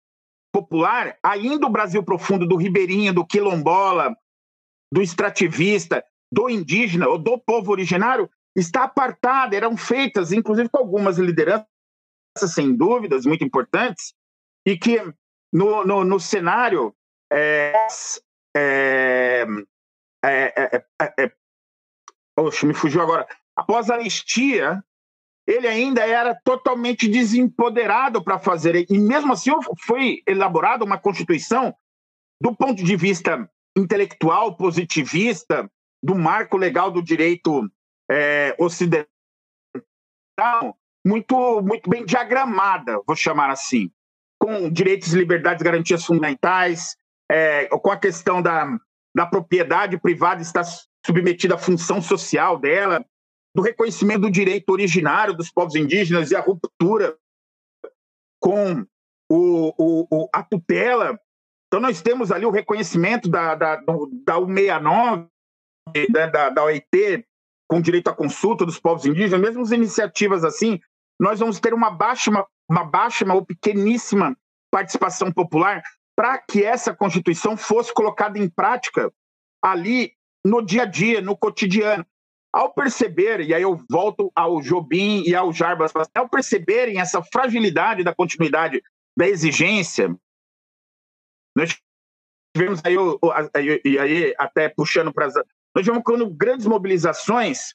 popular, ainda o Brasil profundo do ribeirinho, do quilombola, do extrativista, do indígena ou do povo originário está apartada, eram feitas, inclusive com algumas lideranças, sem dúvidas, muito importantes, e que no, no, no cenário é, é, é, é, Oxe, me fugiu agora. Após a anistia, ele ainda era totalmente desempoderado para fazer. E mesmo assim foi elaborada uma constituição do ponto de vista intelectual, positivista, do marco legal do direito é, ocidental, muito, muito bem diagramada, vou chamar assim, com direitos, liberdades, garantias fundamentais, é, com a questão da, da propriedade privada estar submetida à função social dela, do reconhecimento do direito originário dos povos indígenas e a ruptura com o, o, o, a tutela. Então, nós temos ali o reconhecimento da, da, da U69, né, da, da OIT, com direito à consulta dos povos indígenas, mesmo as iniciativas assim, nós vamos ter uma baixa, uma, uma baixa ou pequeníssima participação popular para que essa Constituição fosse colocada em prática ali no dia a dia, no cotidiano. Ao perceber, e aí eu volto ao Jobim e ao Jarbas, ao perceberem essa fragilidade da continuidade da exigência nós tivemos aí, e aí até puxando para. Nós tivemos com grandes mobilizações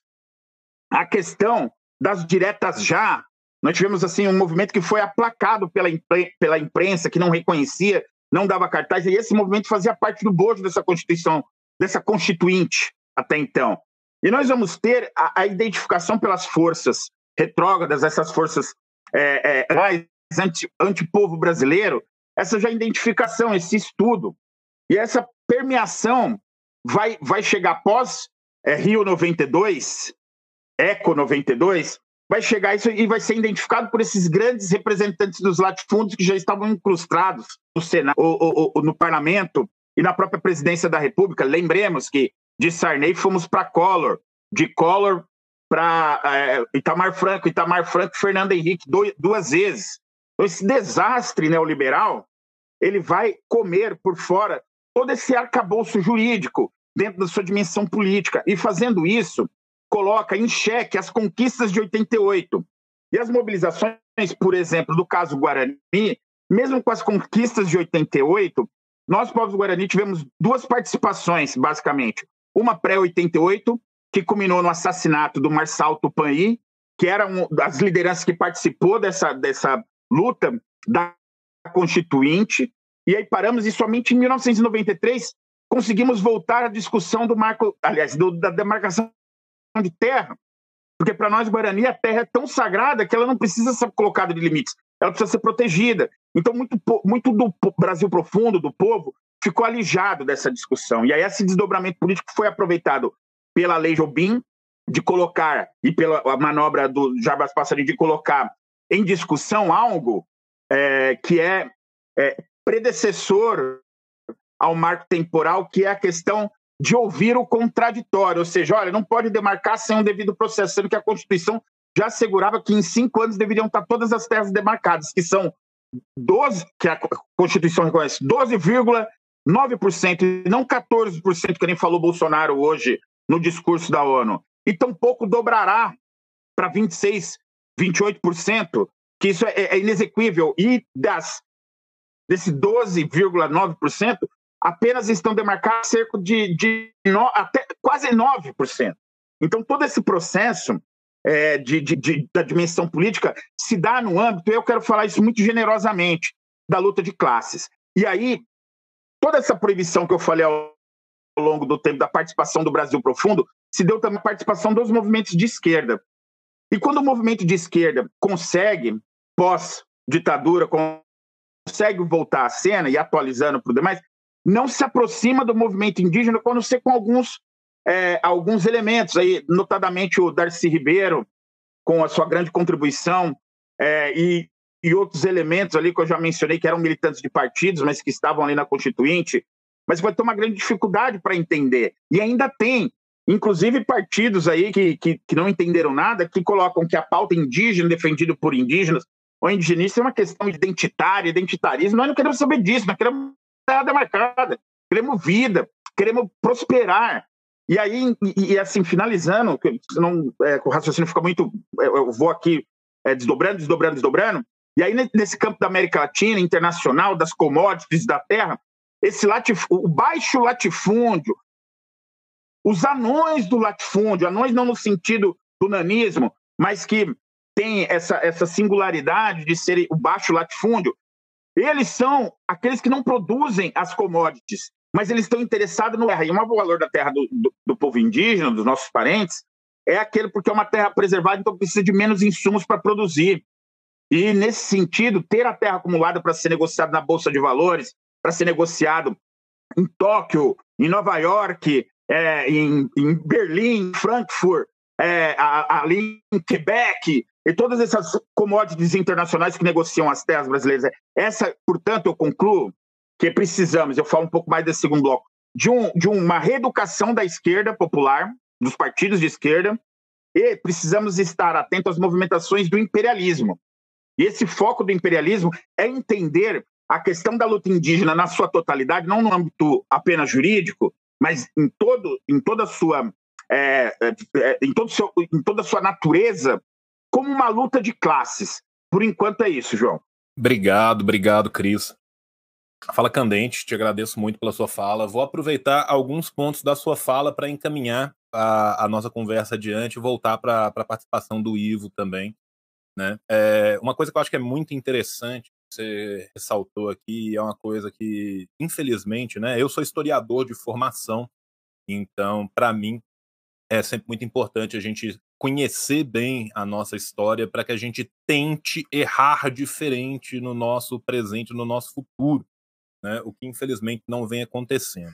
a questão das diretas já. Nós tivemos assim um movimento que foi aplacado pela imprensa, que não reconhecia, não dava cartaz, e esse movimento fazia parte do bojo dessa Constituição, dessa Constituinte até então. E nós vamos ter a, a identificação pelas forças retrógradas, essas forças é, é, anti, anti-povo brasileiro, essa já identificação, esse estudo. E essa permeação vai, vai chegar após é, Rio 92, Eco 92, vai chegar isso e vai ser identificado por esses grandes representantes dos latifúndios que já estavam incrustados no Senado, ou, ou, no parlamento e na própria presidência da República. Lembremos que de Sarney fomos para Collor, de Collor para é, Itamar Franco, Itamar Franco, Fernando Henrique, dois, duas vezes. Então, esse desastre neoliberal ele vai comer por fora todo esse arcabouço jurídico dentro da sua dimensão política. E fazendo isso, coloca em xeque as conquistas de 88. E as mobilizações, por exemplo, do caso Guarani, mesmo com as conquistas de 88, nós, povos Guarani, tivemos duas participações, basicamente. Uma pré-88, que culminou no assassinato do Marçal Tupani, que era uma das lideranças que participou dessa, dessa luta da Constituinte, e aí paramos, e somente em 1993 conseguimos voltar à discussão do marco, aliás, do, da demarcação de terra, porque para nós, Guarani, a terra é tão sagrada que ela não precisa ser colocada de limites, ela precisa ser protegida. Então, muito, muito do Brasil profundo, do povo, ficou alijado dessa discussão. E aí, esse desdobramento político foi aproveitado pela Lei Jobim, de colocar, e pela manobra do Jarbas Passarinho, de colocar em discussão algo é, que é, é predecessor ao marco temporal, que é a questão de ouvir o contraditório, ou seja, olha, não pode demarcar sem um devido processo, sendo que a Constituição já assegurava que em cinco anos deveriam estar todas as terras demarcadas, que são 12, que a Constituição reconhece, 12,9%, e não 14%, que nem falou Bolsonaro hoje no discurso da ONU. e tampouco dobrará para 26, 28%, que isso é, é inexequível. E das, desse 12,9%, apenas estão demarcados cerca de, de no, até quase 9%. Então, todo esse processo é, de, de, de, da dimensão política se dá no âmbito, eu quero falar isso muito generosamente, da luta de classes. E aí, toda essa proibição que eu falei ao, longo do tempo da participação do Brasil profundo, se deu também a participação dos movimentos de esquerda. E quando o movimento de esquerda consegue, pós-ditadura, consegue voltar à cena e atualizando para o demais, não se aproxima do movimento indígena quando você com alguns é, alguns elementos aí, notadamente o Darcy Ribeiro, com a sua grande contribuição, é, e, e outros elementos ali que eu já mencionei, que eram militantes de partidos, mas que estavam ali na Constituinte, mas vai ter uma grande dificuldade para entender. E ainda tem, inclusive, partidos aí que, que, que, não entenderam nada, que colocam que a pauta indígena, defendida por indígenas, ou indigenista, é uma questão identitária, identitarismo. Nós não queremos saber disso, nós queremos terra demarcada, queremos vida, queremos prosperar. E aí, e, e assim, finalizando, senão é, o raciocínio fica muito. Eu vou aqui é, desdobrando, desdobrando, desdobrando. E aí, nesse campo da América Latina, internacional, das commodities da terra, esse latif, o baixo latifúndio, os anões do latifúndio, anões não no sentido do nanismo, mas que tem essa, essa singularidade de serem o baixo latifúndio, eles são aqueles que não produzem as commodities, mas eles estão interessados no terra. E o maior valor da terra do, do, do, povo indígena, dos nossos parentes, é aquele porque é uma terra preservada, então precisa de menos insumos para produzir. E, nesse sentido, ter a terra acumulada para ser negociado na Bolsa de Valores, para ser negociado em Tóquio, em Nova York, é, em, em, Berlim, Frankfurt, é, ali em Quebec, e todas essas commodities internacionais que negociam as terras brasileiras. Essa, portanto, eu concluo que precisamos, eu falo um pouco mais desse segundo bloco, de, um, de uma reeducação da esquerda popular, dos partidos de esquerda, e precisamos estar atentos às movimentações do imperialismo. E esse foco do imperialismo é entender a questão da luta indígena na sua totalidade, não no âmbito apenas jurídico, mas em, todo, em toda a sua é, é, é em, todo seu, em toda a sua natureza, como uma luta de classes. Por enquanto é isso, João. Obrigado, obrigado, Cris. Fala Candente, te agradeço muito pela sua fala. Vou aproveitar alguns pontos da sua fala para encaminhar a, a, nossa conversa adiante e voltar para a participação do Ivo também. Né? É, uma coisa que eu acho que é muito interessante, você ressaltou aqui, é uma coisa que, infelizmente, né, eu sou historiador de formação, então, para mim, é sempre muito importante a gente conhecer bem a nossa história para que a gente tente errar diferente no nosso presente, no nosso futuro né, o que infelizmente não vem acontecendo.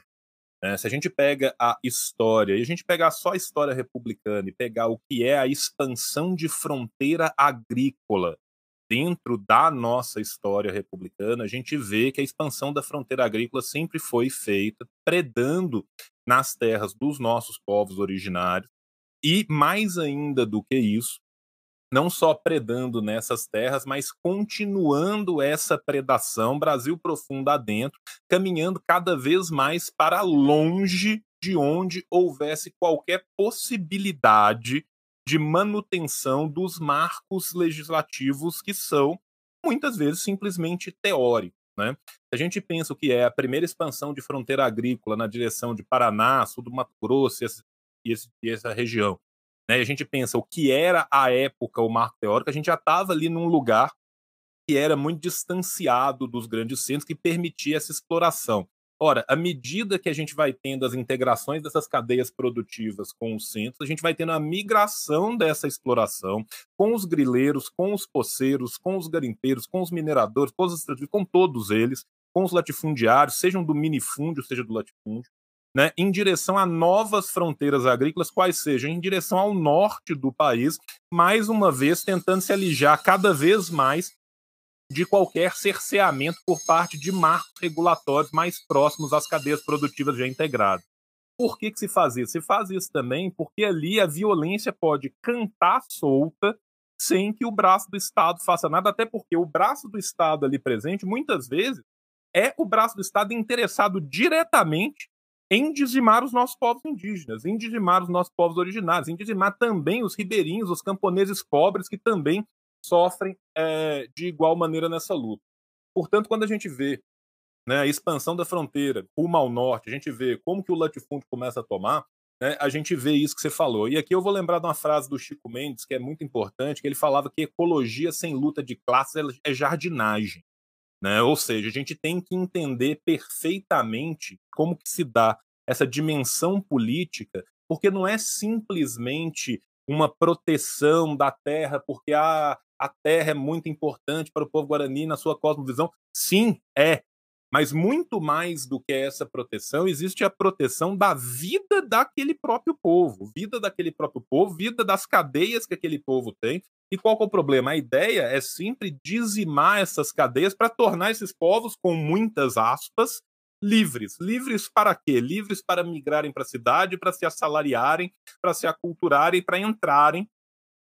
É, se a gente pega a história, e a gente pegar só a história republicana e pegar o que é a expansão de fronteira agrícola dentro da nossa história republicana, a gente vê que a expansão da fronteira agrícola sempre foi feita predando nas terras dos nossos povos originários, e mais ainda do que isso, não só predando nessas terras, mas continuando essa predação Brasil profundo adentro, caminhando cada vez mais para longe de onde houvesse qualquer possibilidade de manutenção dos marcos legislativos que são muitas vezes simplesmente teóricos. Né? Se a gente pensa o que é a primeira expansão de fronteira agrícola na direção de Paraná, sul do Mato Grosso e, esse, e essa região, né? A gente pensa o que era a época o marco teórico, a gente já estava ali num lugar que era muito distanciado dos grandes centros, que permitia essa exploração. Ora, à medida que a gente vai tendo as integrações dessas cadeias produtivas com os centros, a gente vai tendo a migração dessa exploração com os grileiros, com os poceiros, com os garimpeiros, com os mineradores, com, os, com todos eles, com os latifundiários, sejam do minifúndio, seja do latifúndio né, em direção a novas fronteiras agrícolas, quais sejam, em direção ao norte do país, mais uma vez tentando se alijar cada vez mais de qualquer cerceamento por parte de marcos regulatórios mais próximos às cadeias produtivas já integradas. Por que, que se faz isso? Se faz isso também porque ali a violência pode cantar solta sem que o braço do Estado faça nada, até porque o braço do Estado ali presente, muitas vezes, é o braço do Estado interessado diretamente em dizimar os nossos povos indígenas, em dizimar os nossos povos originários, em dizimar também os ribeirinhos, os camponeses pobres que também sofrem é, de igual maneira nessa luta. Portanto, quando a gente vê né, a expansão da fronteira rumo ao norte, a gente vê como que o latifúndio começa a tomar, né, a gente vê isso que você falou. E aqui eu vou lembrar de uma frase do Chico Mendes, que é muito importante, que ele falava que ecologia sem luta de classes é jardinagem. Né? Ou seja, a gente tem que entender perfeitamente como que se dá essa dimensão política, porque não é simplesmente uma proteção da terra, porque a, ah, a terra é muito importante para o povo guarani na sua cosmovisão. Sim, é. Mas muito mais do que essa proteção, existe a proteção da vida daquele próprio povo, vida daquele próprio povo, vida das cadeias que aquele povo tem. E qual é o problema? A ideia é sempre dizimar essas cadeias para tornar esses povos, com muitas aspas, livres. Livres para quê? Livres para migrarem para a cidade, para se assalariarem, para se aculturarem, para entrarem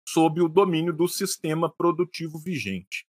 sob o domínio do sistema produtivo vigente.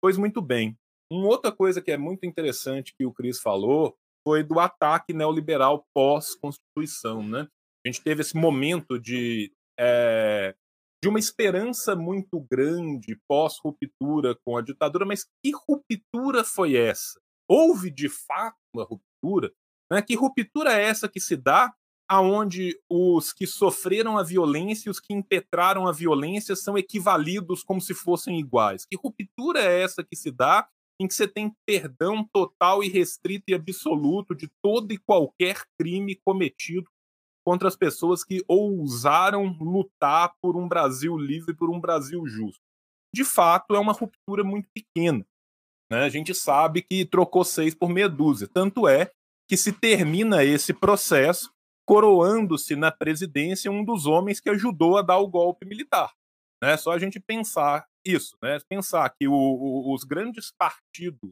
Pois muito bem, uma outra coisa que é muito interessante que o Cris falou foi do ataque neoliberal pós-Constituição. Né? A gente teve esse momento de, é, de uma esperança muito grande pós-ruptura com a ditadura, mas que ruptura foi essa? Houve de fato uma ruptura? Né? Que ruptura é essa que se dá aonde os que sofreram a violência e os que impetraram a violência são equivalidos como se fossem iguais? Que ruptura é essa que se dá em que você tem perdão total e restrito e absoluto de todo e qualquer crime cometido contra as pessoas que ousaram lutar por um Brasil livre, por um Brasil justo. De fato, é uma ruptura muito pequena. Né? A gente sabe que trocou seis por meia dúzia. Tanto é que se termina esse processo coroando-se na presidência um dos homens que ajudou a dar o golpe militar. É só a gente pensar isso, né? Pensar que o, o, os grandes partidos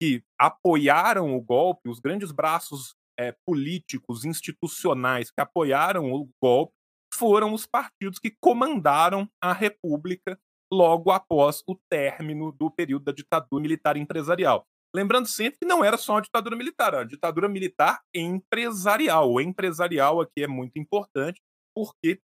que apoiaram o golpe, os grandes braços é, políticos, institucionais que apoiaram o golpe, foram os partidos que comandaram a República logo após o término do período da ditadura militar empresarial. Lembrando sempre que não era só uma ditadura militar, era uma ditadura militar empresarial. O empresarial aqui é muito importante, porque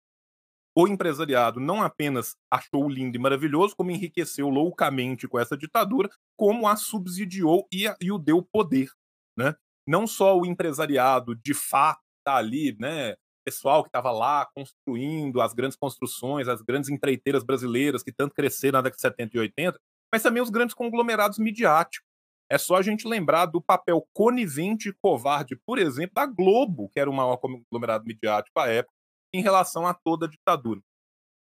o empresariado não apenas achou lindo e maravilhoso, como enriqueceu loucamente com essa ditadura, como a subsidiou e, a, e o deu poder. Né? Não só o empresariado de fato está ali, né? pessoal que estava lá construindo as grandes construções, as grandes empreiteiras brasileiras que tanto cresceram na década de 70 e 80, mas também os grandes conglomerados midiáticos. É só a gente lembrar do papel conivente e covarde, por exemplo, da Globo, que era o maior conglomerado midiático à época, em relação a toda a ditadura.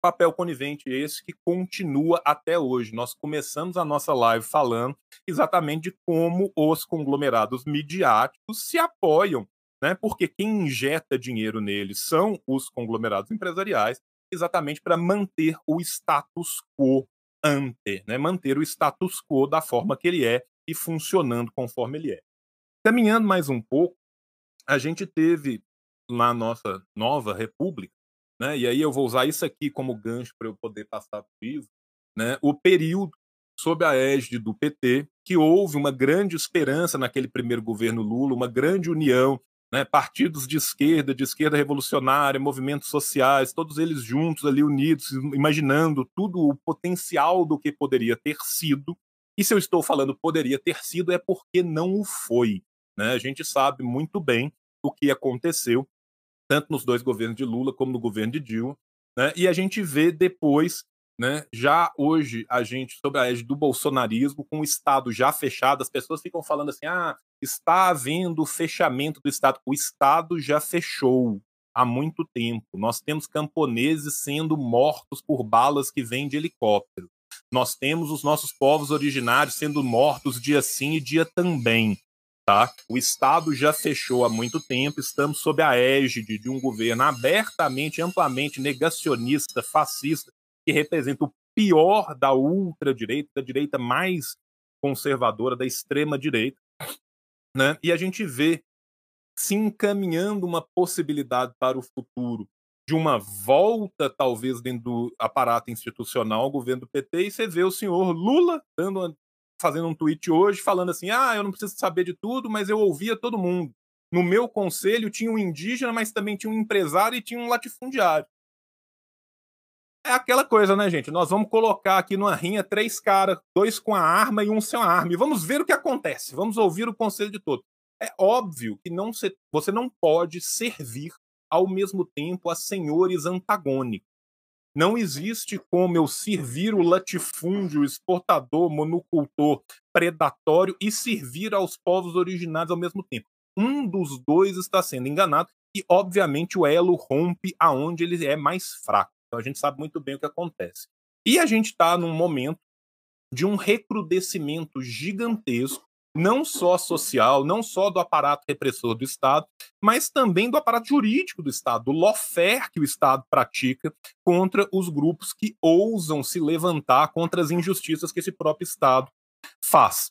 Papel conivente esse que continua até hoje. Nós começamos a nossa live falando exatamente de como os conglomerados midiáticos se apoiam, né? Porque quem injeta dinheiro neles são os conglomerados empresariais, exatamente para manter o status quo ante, né? Manter o status quo da forma que ele é e funcionando conforme ele é. Caminhando mais um pouco, a gente teve na nossa nova república, né? E aí eu vou usar isso aqui como gancho para eu poder passar para o Ivo, né? O período sob a égide do PT, que houve uma grande esperança naquele primeiro governo Lula, uma grande união, né? Partidos de esquerda, de esquerda revolucionária, movimentos sociais, todos eles juntos ali unidos, imaginando tudo o potencial do que poderia ter sido. E se eu estou falando poderia ter sido é porque não o foi. Né? A gente sabe muito bem o que aconteceu tanto nos dois governos de Lula como no governo de Dilma. Né? E a gente vê depois, né, já hoje, a gente, sobre a égide do bolsonarismo, com o Estado já fechado, as pessoas ficam falando assim: ah, está havendo fechamento do Estado. O Estado já fechou há muito tempo. Nós temos camponeses sendo mortos por balas que vêm de helicóptero. Nós temos os nossos povos originários sendo mortos dia sim e dia também. Tá? O Estado já fechou há muito tempo, estamos sob a égide de um governo abertamente, amplamente negacionista, fascista, que representa o pior da ultradireita, da direita mais conservadora, da extrema-direita. Né? E a gente vê se encaminhando uma possibilidade para o futuro de uma volta, talvez, dentro do aparato institucional governo do PT, e você vê o senhor Lula dando fazendo um tweet hoje falando assim: ah, eu não preciso saber de tudo, mas eu ouvia todo mundo. no meu conselho tinha um indígena, mas também tinha um empresário e tinha um latifundiário. É aquela coisa, né, gente? Nós vamos colocar aqui numa rinha três caras, dois com a arma e um sem a arma, e vamos ver o que acontece. Vamos ouvir o conselho de todos. É óbvio que não se, você não pode servir ao mesmo tempo a senhores antagônicos. Não existe como eu servir o latifúndio, exportador, monocultor, predatório e servir aos povos originários ao mesmo tempo. Um dos dois está sendo enganado e, obviamente, o elo rompe aonde ele é mais fraco. Então a gente sabe muito bem o que acontece. E a gente está num momento de um recrudescimento gigantesco, não só social, não só do aparato repressor do Estado, mas também do aparato jurídico do Estado, do lawfare que o Estado pratica contra os grupos que ousam se levantar contra as injustiças que esse próprio Estado faz.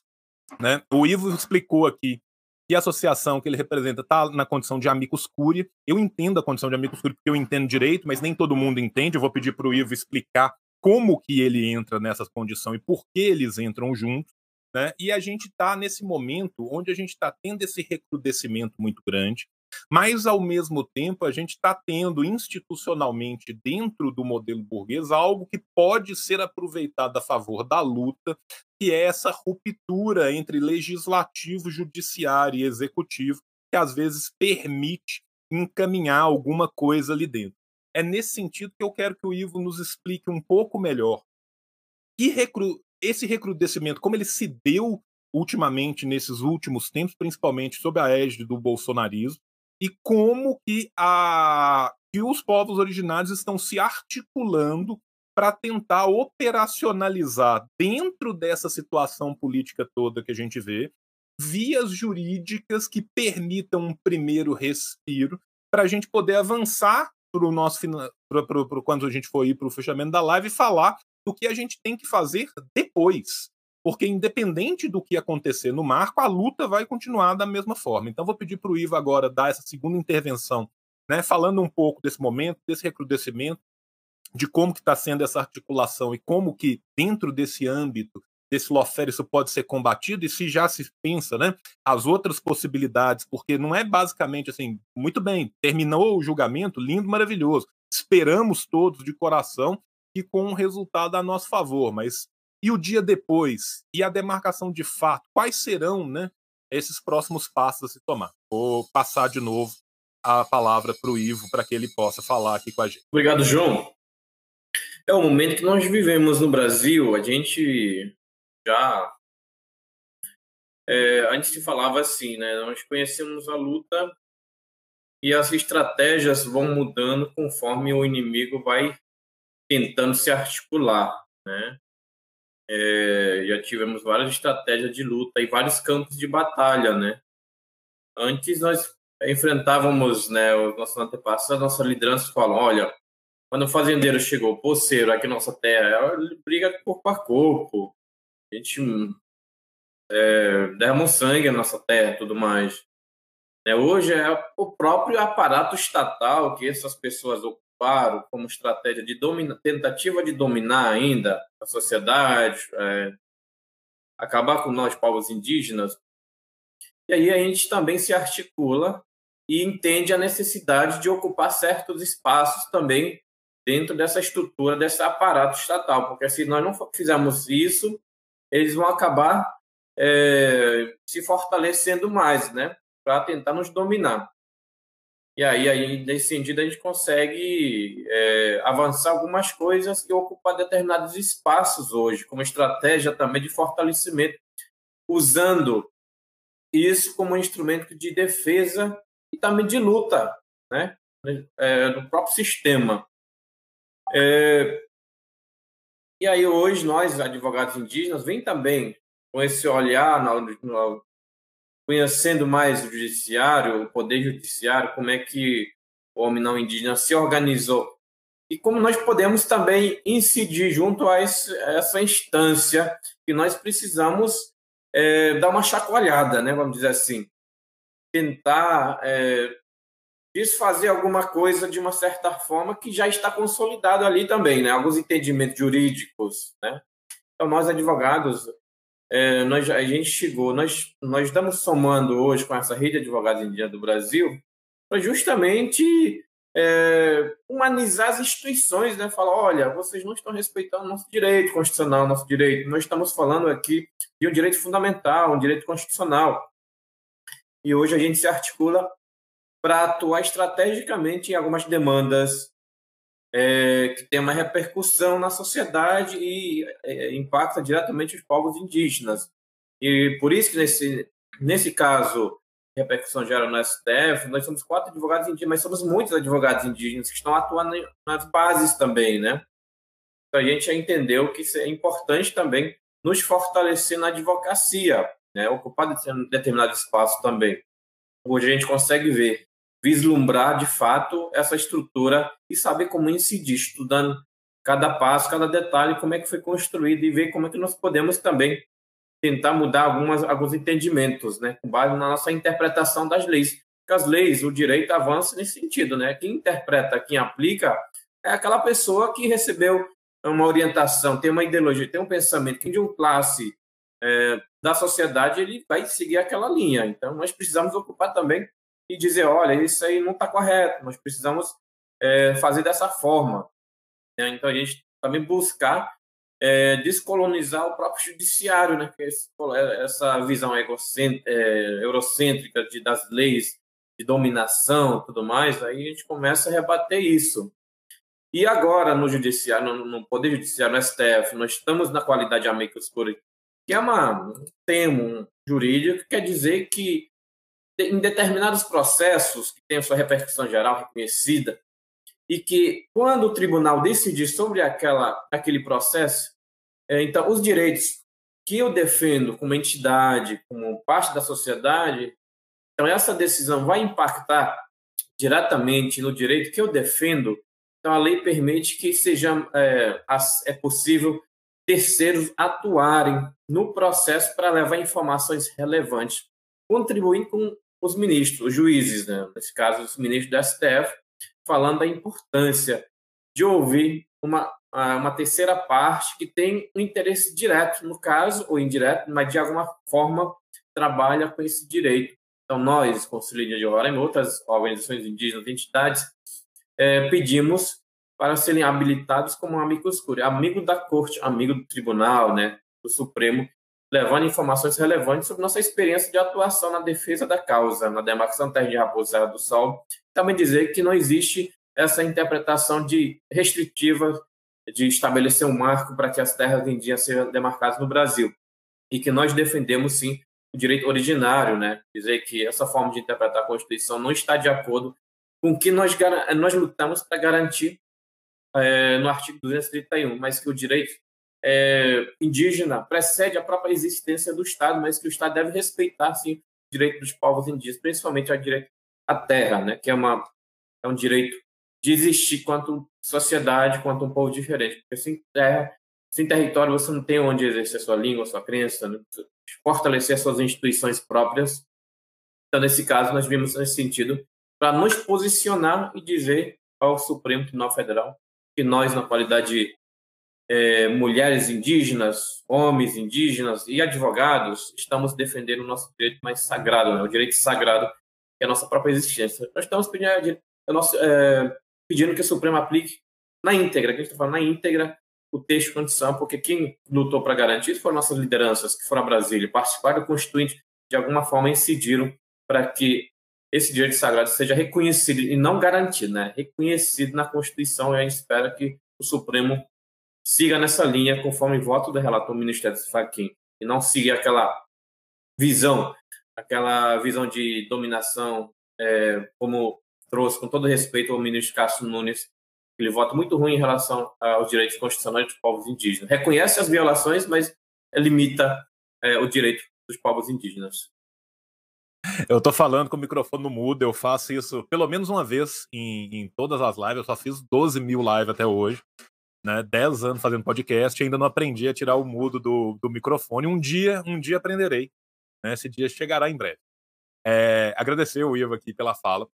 Né? O Ivo explicou aqui que a associação que ele representa está na condição de amicus curiae. Eu entendo a condição de amicus curiae porque eu entendo direito, mas nem todo mundo entende. Eu vou pedir para o Ivo explicar como que ele entra nessa condição e por que eles entram juntos. Né? E a gente está nesse momento onde a gente está tendo esse recrudescimento muito grande, mas ao mesmo tempo a gente está tendo institucionalmente dentro do modelo burguês algo que pode ser aproveitado a favor da luta que é essa ruptura entre legislativo, judiciário e executivo, que às vezes permite encaminhar alguma coisa ali dentro. É nesse sentido que eu quero que o Ivo nos explique um pouco melhor que recru... esse recrudescimento, como ele se deu ultimamente nesses últimos tempos, principalmente sob a égide do bolsonarismo, e como que, a... que os povos originários estão se articulando para tentar operacionalizar dentro dessa situação política toda que a gente vê vias jurídicas que permitam um primeiro respiro para a gente poder avançar para o nosso para quando a gente for ir para o fechamento da live e falar do que a gente tem que fazer depois. Porque, independente do que acontecer no marco, a luta vai continuar da mesma forma. Então, vou pedir para o Ivo agora dar essa segunda intervenção, né, falando um pouco desse momento, desse recrudescimento, de como que está sendo essa articulação e como que dentro desse âmbito desse lawfare isso pode ser combatido e se já se pensa, né, as outras possibilidades, porque não é basicamente assim, muito bem, terminou o julgamento, lindo, maravilhoso, esperamos todos de coração e com um resultado a nosso favor, mas e o dia depois e a demarcação de fato, quais serão, né, esses próximos passos a se tomar? Vou passar de novo a palavra para o Ivo para que ele possa falar aqui com a gente. Obrigado, João. É o momento que nós vivemos no Brasil. A gente já. É, antes se falava assim, né? Nós conhecemos a luta e as estratégias vão mudando conforme o inimigo vai tentando se articular, né? É, já tivemos várias estratégias de luta e vários campos de batalha, né? Antes nós enfrentávamos, né, os nossos antepassados, nossa liderança falam, olha, quando o fazendeiro chegou, poceiro, aqui na nossa terra, ele briga corpo a corpo. A gente é, derrama sangue na nossa terra tudo mais. É, hoje é o próprio aparato estatal que essas pessoas ocuparam como estratégia de domina, tentativa de dominar ainda a sociedade, é, acabar com nós, povos indígenas. E aí a gente também se articula e entende a necessidade de ocupar certos espaços também dentro dessa estrutura, desse aparato estatal, porque se nós não fizermos isso, eles vão acabar é, se fortalecendo mais, né, para tentar nos dominar. E aí, aí, nesse sentido, a gente consegue é, avançar algumas coisas e ocupar determinados espaços hoje, como estratégia também de fortalecimento, usando isso como instrumento de defesa e também de luta, né, é, no próprio sistema. É, e aí hoje nós, advogados indígenas, vem também com esse olhar, no, no, conhecendo mais o judiciário, o poder judiciário, como é que o homem não indígena se organizou e como nós podemos também incidir junto a, esse, essa instância que nós precisamos é, dar uma chacoalhada, né, vamos dizer assim, tentar é, desfazer alguma coisa de uma certa forma que já está consolidado ali também, né? Alguns entendimentos jurídicos, né? Então, nós advogados é, nós, a gente chegou, nós, nós estamos somando hoje com essa rede de advogados indígenas do Brasil para justamente é, humanizar as instituições, né? Falar, olha, vocês não estão respeitando nosso direito constitucional, nosso direito. Nós estamos falando aqui de um direito fundamental, um direito constitucional. E hoje a gente se articula para atuar estrategicamente em algumas demandas é, que tem uma repercussão na sociedade e é, impacta diretamente os povos indígenas. E por isso que nesse, nesse caso, repercussão gera no STF, nós somos quatro advogados indígenas, mas somos muitos advogados indígenas que estão atuando nas bases também, né? Então a gente já entendeu que é importante também nos fortalecer na advocacia, né? Ocupar determinado espaço também. Hoje a gente consegue ver vislumbrar de fato essa estrutura e saber como incidir, estudando cada passo, cada detalhe, como é que foi construído e ver como é que nós podemos também tentar mudar algumas, alguns entendimentos, né, com base na nossa interpretação das leis. Porque as leis, o direito avança nesse sentido, né? Quem interpreta, quem aplica, é aquela pessoa que recebeu uma orientação, tem uma ideologia, tem um pensamento, que de uma classe é, da sociedade ele vai seguir aquela linha. Então, nós precisamos ocupar também e dizer, olha, isso aí não está correto, nós precisamos é, fazer dessa forma. Né? Então, a gente também buscar é, descolonizar o próprio judiciário, né? É essa visão é, eurocêntrica de, das leis de dominação tudo mais, aí a gente começa a rebater isso. E agora, no judiciário, no, Poder Judiciário, no STF, nós estamos na qualidade amicus curiae, que é um termo jurídico que quer dizer que em determinados processos que têm sua repercussão geral reconhecida e que quando o tribunal decidir sobre aquela, aquele processo, é, então os direitos que eu defendo como entidade, como parte da sociedade, então essa decisão vai impactar diretamente no direito que eu defendo. Então a lei permite que seja é, é possível terceiros atuarem no processo para levar informações relevantes, contribuindo com os ministros, os juízes, né? nesse caso, os ministros do STF, falando da importância de ouvir uma, uma terceira parte que tem um interesse direto, no caso, ou indireto, mas de alguma forma trabalha com esse direito. Então, nós, Conselho de Roraima e outras organizações indígenas, entidades, é, pedimos para serem habilitados como amigos curiae, amigo da corte, amigo do tribunal, né, do Supremo, levando informações relevantes sobre nossa experiência de atuação na defesa da causa, na demarcação terra de Raposa do Sol. Também dizer que não existe essa interpretação de restritiva de estabelecer um marco para que as terras indígenas sejam demarcadas no Brasil e que nós defendemos sim o direito originário, né? Dizer que essa forma de interpretar a Constituição não está de acordo com o que nós nós lutamos para garantir é, no artigo 231, mas que o direito é, indígena precede a própria existência do Estado, mas que o Estado deve respeitar, sim, o direito dos povos indígenas, principalmente o direito à terra, né, que é, uma, é um direito de existir quanto sociedade, quanto um povo diferente. Porque sem terra, sem território, você não tem onde exercer sua língua, sua crença, né, fortalecer suas instituições próprias. Então, nesse caso, nós vimos nesse sentido para nos posicionar e dizer ao Supremo Tribunal Federal que nós, na qualidade é, mulheres indígenas, homens indígenas e advogados, estamos defendendo o nosso direito mais sagrado, né? o direito sagrado que é a nossa própria existência. Nós estamos pedindo, a nossa, é, pedindo que o Supremo aplique na íntegra, que a gente está falando na íntegra, o texto condição, porque quem lutou para garantir isso foram nossas lideranças que foram a Brasília, participaram do Constituinte, de alguma forma incidiram para que esse direito sagrado seja reconhecido e não garantido, né? reconhecido na Constituição e a gente espera que o Supremo siga nessa linha conforme voto do relator Ministério do Faquim e não siga aquela visão, aquela visão de dominação, é, como trouxe com todo respeito ao ministro Cássio Nunes, ele vota muito ruim em relação aos direitos constitucionais dos povos indígenas. Reconhece as violações, mas limita é, o direito dos povos indígenas. Eu tô falando com o microfone no mudo, eu faço isso pelo menos uma vez em, em todas as lives, eu só fiz 12 mil lives até hoje né, 10 anos fazendo podcast ainda não aprendi a tirar o mudo do, do microfone. Um dia, um dia aprenderei. Né, esse dia chegará em breve. É, agradecer o Ivo aqui pela fala.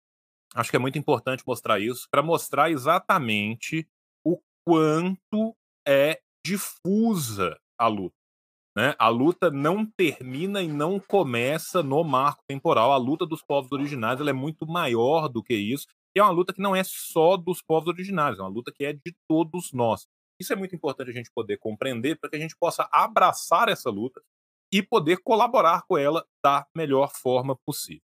Acho que é muito importante mostrar isso, para mostrar exatamente o quanto é difusa a luta. Né? A luta não termina e não começa no marco temporal. A luta dos povos originários é muito maior do que isso. E é uma luta que não é só dos povos originários, é uma luta que é de todos nós. Isso é muito importante a gente poder compreender para que a gente possa abraçar essa luta e poder colaborar com ela da melhor forma possível.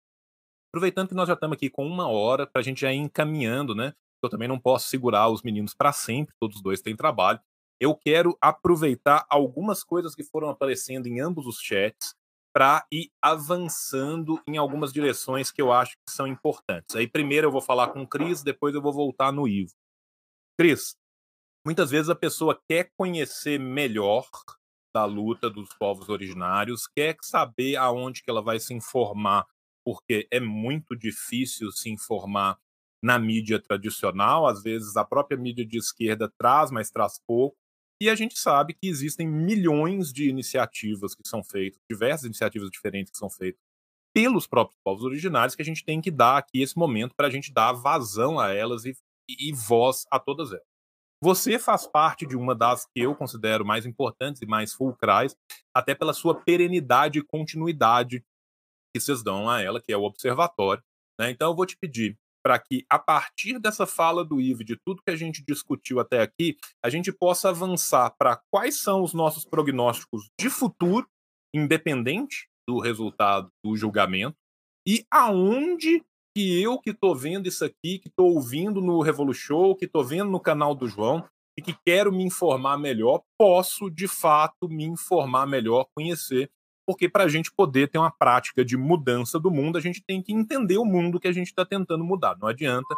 Aproveitando que nós já estamos aqui com uma hora para a gente já ir encaminhando, né? Eu também não posso segurar os meninos para sempre, todos os dois têm trabalho. Eu quero aproveitar algumas coisas que foram aparecendo em ambos os chats para ir avançando em algumas direções que eu acho que são importantes. Aí primeiro eu vou falar com o Cris, depois eu vou voltar no Ivo. Cris, muitas vezes a pessoa quer conhecer melhor da luta dos povos originários, quer saber aonde que ela vai se informar, porque é muito difícil se informar na mídia tradicional, às vezes a própria mídia de esquerda traz, mas traz pouco. E a gente sabe que existem milhões de iniciativas que são feitas, diversas iniciativas diferentes que são feitas pelos próprios povos originários, que a gente tem que dar aqui esse momento para a gente dar vazão a elas e, e voz a todas elas. Você faz parte de uma das que eu considero mais importantes e mais fulcrais, até pela sua perenidade e continuidade que vocês dão a ela, que é o observatório. Né? Então, eu vou te pedir para que, a partir dessa fala do Ivo, de tudo que a gente discutiu até aqui, a gente possa avançar para quais são os nossos prognósticos de futuro, independente do resultado do julgamento, e aonde que eu que estou vendo isso aqui, que estou ouvindo no Revolution, que estou vendo no canal do João, e que quero me informar melhor, posso de fato me informar melhor, conhecer porque para a gente poder ter uma prática de mudança do mundo, a gente tem que entender o mundo que a gente está tentando mudar. Não adianta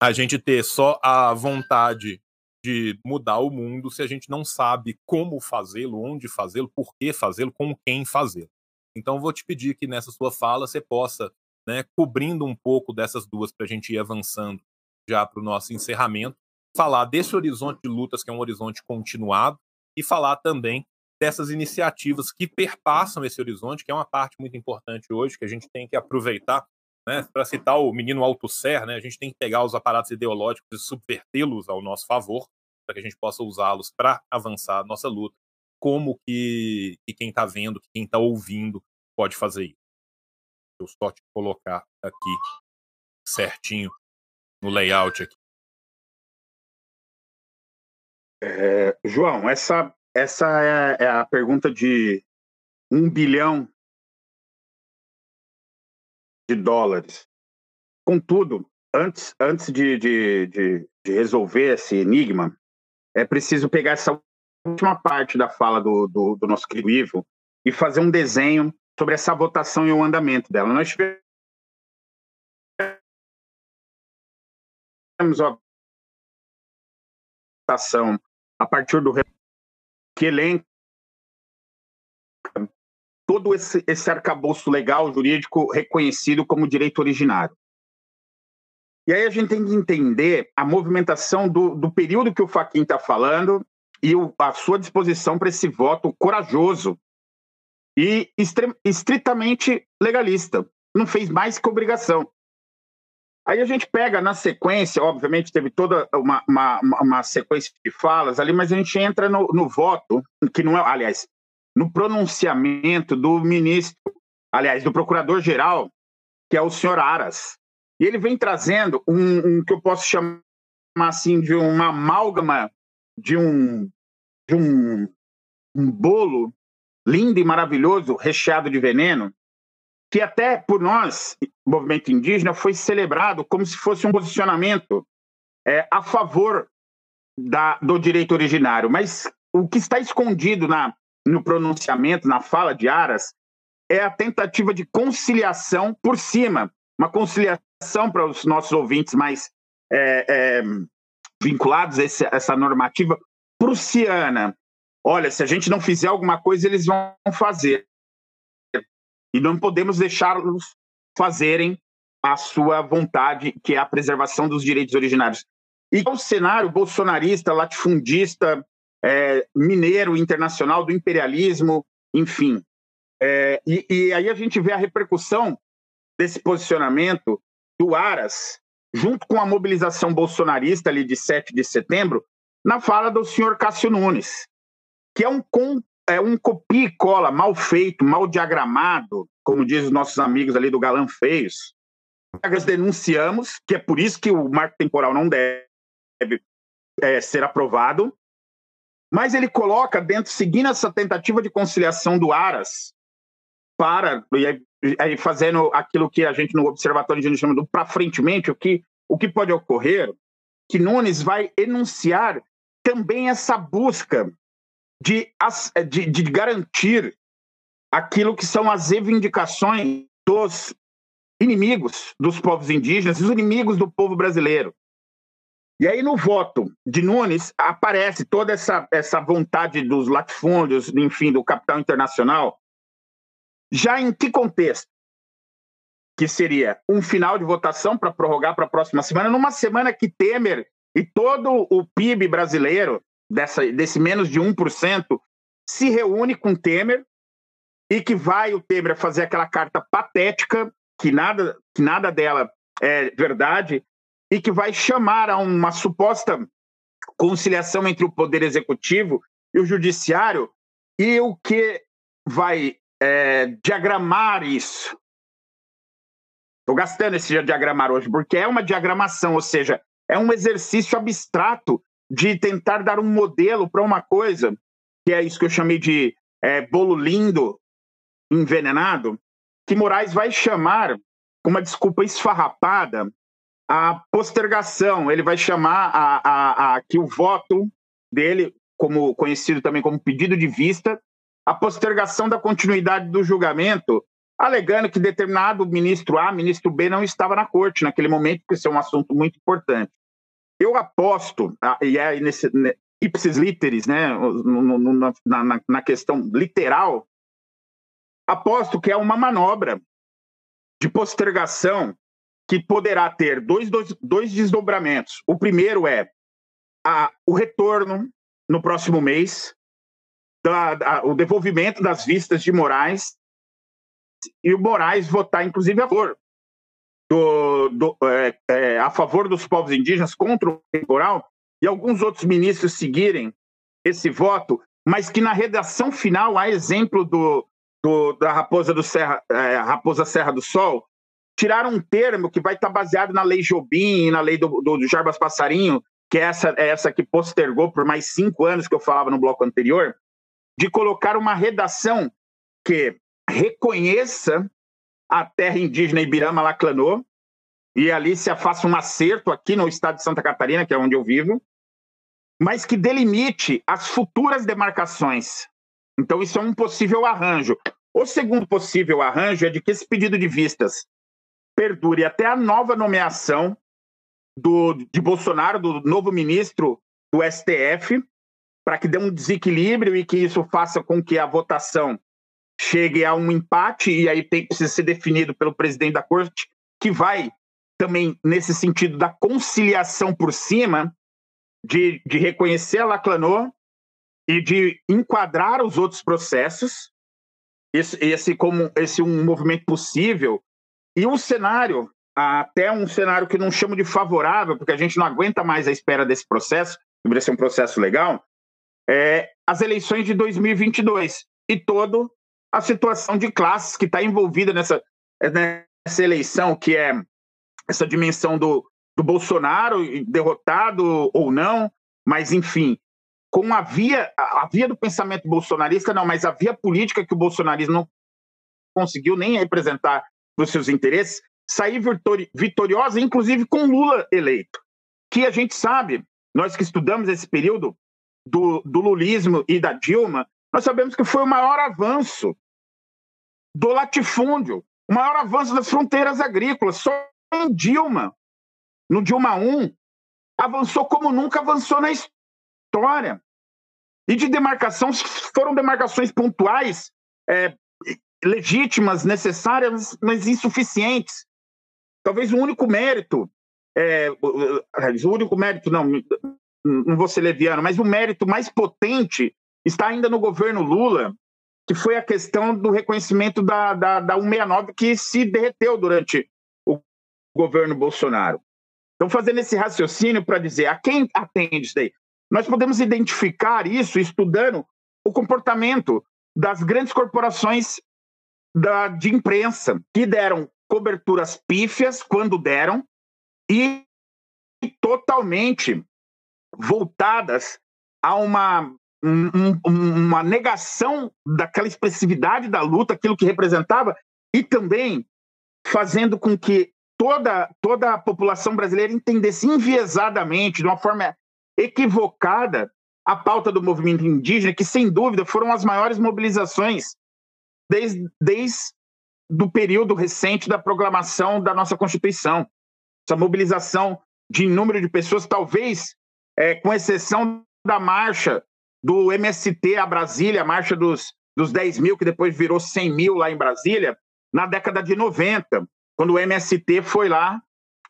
a gente ter só a vontade de mudar o mundo se a gente não sabe como fazê-lo, onde fazê-lo, por que fazê-lo, com quem fazê-lo. Então, vou te pedir que nessa sua fala você possa, né, cobrindo um pouco dessas duas para a gente ir avançando já para o nosso encerramento, falar desse horizonte de lutas, que é um horizonte continuado, e falar também dessas iniciativas que perpassam esse horizonte, que é uma parte muito importante hoje, que a gente tem que aproveitar. Né? Para citar o menino Althusser, né? a gente tem que pegar os aparatos ideológicos e subvertê-los ao nosso favor, para que a gente possa usá-los para avançar a nossa luta, como que, que quem está vendo, que quem está ouvindo pode fazer isso. Eu só te colocar aqui certinho no layout aqui. É, João, essa essa é, é a pergunta de um bilhão de dólares. Contudo, antes, antes de, de, de, de, resolver esse enigma, é preciso pegar essa última parte da fala do, do, do, nosso querido Ivo e fazer um desenho sobre essa votação e o andamento dela. Nós tivemos a votação a partir do que elenca todo esse, esse arcabouço legal, jurídico, reconhecido como direito originário. E aí a gente tem que entender a movimentação do, do período que o Faquin está falando e o, a sua disposição para esse voto corajoso e estritamente legalista. Não fez mais que obrigação. Aí a gente pega na sequência, obviamente teve toda uma, uma, uma sequência de falas ali, mas a gente entra no, no voto, que não é, aliás, no pronunciamento do ministro, aliás, do procurador-geral, que é o senhor Aras. E ele vem trazendo um, um, que eu posso chamar assim de uma amálgama de um, de um, um bolo lindo e maravilhoso, recheado de veneno, que até por nós, movimento indígena, foi celebrado como se fosse um posicionamento é, a favor da, do direito originário. Mas o que está escondido na, no pronunciamento, na fala de Aras, é a tentativa de conciliação por cima, uma conciliação para os nossos ouvintes mais é, é, vinculados a esse, essa normativa prussiana. Olha, se a gente não fizer alguma coisa, eles vão fazer e não podemos deixá-los fazerem a sua vontade, que é a preservação dos direitos originários. E o cenário bolsonarista, latifundista, é, mineiro, internacional, do imperialismo, enfim. É, e, e aí a gente vê a repercussão desse posicionamento do Aras, junto com a mobilização bolsonarista ali de 7 de setembro, na fala do senhor Cássio Nunes, que é um é um copia e cola mal feito, mal diagramado, como dizem os nossos amigos ali do Galã Feios. Nós denunciamos, que é por isso que o marco temporal não deve é, ser aprovado, mas ele coloca dentro, seguindo essa tentativa de conciliação do Aras, para, e aí, aí fazendo aquilo que a gente no Observatório de chama do para frentemente, o que, o que pode ocorrer, que Nunes vai enunciar também essa busca de, de, de garantir aquilo que são as reivindicações dos inimigos dos povos indígenas, os inimigos do povo brasileiro. E aí, no voto de Nunes, aparece toda essa, essa vontade dos latifúndios, enfim, do capital internacional. Já em que contexto? Que seria um final de votação para prorrogar para a próxima semana, numa semana que Temer e todo o PIB brasileiro, dessa, desse menos de 1%, se reúne com Temer e que vai o Temer fazer aquela carta patética, que nada, que nada dela é verdade, e que vai chamar a uma suposta conciliação entre o poder executivo e o judiciário, e o que vai é, diagramar isso. Estou gastando esse diagramar hoje, porque é uma diagramação, ou seja, é um exercício abstrato de tentar dar um modelo para uma coisa, que é isso que eu chamei de é, bolo lindo, envenenado, que Moraes vai chamar, com uma desculpa esfarrapada, a postergação, ele vai chamar a, a, a, que o voto dele, como conhecido também como pedido de vista, a postergação da continuidade do julgamento, alegando que determinado ministro A, ministro B não estava na corte naquele momento, porque isso é um assunto muito importante. Eu aposto, ah, e é nesse né, ipsis literis, né, na, na, na questão literal, aposto que é uma manobra de postergação que poderá ter dois, dois, dois desdobramentos. O primeiro é a, o retorno no próximo mês, da, o devolvimento das vistas de Moraes, e o Moraes votar, inclusive, a favor, do, do é, é, a favor dos povos indígenas contra o temporal, e alguns outros ministros seguirem esse voto, mas que na redação final, a exemplo do, do da Raposa, do Serra, é, Raposa Serra do Sol, tiraram um termo que vai estar baseado na lei Jobim e na lei do, do, do Jarbas Passarinho, que é essa, é essa que postergou por mais cinco anos que eu falava no bloco anterior, de colocar uma redação que reconheça a terra indígena Ibirama Laclanô, e ali se faça um acerto aqui no estado de Santa Catarina, que é onde eu vivo, mas que delimite as futuras demarcações. Então, isso é um possível arranjo. O segundo possível arranjo é de que esse pedido de vistas perdure até a nova nomeação do, de Bolsonaro, do novo ministro do STF, para que dê um desequilíbrio e que isso faça com que a votação chegue a um empate, e aí tem, precisa ser definido pelo presidente da corte, que vai também nesse sentido da conciliação por cima, de, de reconhecer a Laclanô e de enquadrar os outros processos, esse, esse como esse um movimento possível e um cenário, até um cenário que não chamo de favorável, porque a gente não aguenta mais a espera desse processo, deveria ser um processo legal, é as eleições de 2022 e toda a situação de classes que está envolvida nessa, nessa eleição, que é essa dimensão do, do Bolsonaro derrotado ou não, mas enfim, com a via, a via do pensamento bolsonarista, não, mas a via política que o bolsonarismo não conseguiu nem representar dos seus interesses, sair vitori vitoriosa, inclusive com Lula eleito. Que a gente sabe, nós que estudamos esse período do, do lulismo e da Dilma, nós sabemos que foi o maior avanço do latifúndio, o maior avanço das fronteiras agrícolas. Só em Dilma, no Dilma 1, avançou como nunca avançou na história. E de demarcação, foram demarcações pontuais, é, legítimas, necessárias, mas insuficientes. Talvez o único mérito, é, o único mérito, não, não vou ser leviano, mas o mérito mais potente está ainda no governo Lula, que foi a questão do reconhecimento da, da, da 169, que se derreteu durante o governo Bolsonaro. Então, fazendo esse raciocínio para dizer a quem atende isso daí, nós podemos identificar isso estudando o comportamento das grandes corporações da, de imprensa, que deram coberturas pífias quando deram e totalmente voltadas a uma, um, uma negação daquela expressividade da luta, aquilo que representava, e também fazendo com que toda, toda a população brasileira entendesse enviesadamente, de uma forma equivocada, a pauta do movimento indígena, que sem dúvida foram as maiores mobilizações desde, desde do período recente da proclamação da nossa Constituição. Essa mobilização de número de pessoas, talvez, é, com exceção da marcha do MST a Brasília, a marcha dos, dos 10 mil, que depois virou 100 mil lá em Brasília, na década de 90, quando o MST foi lá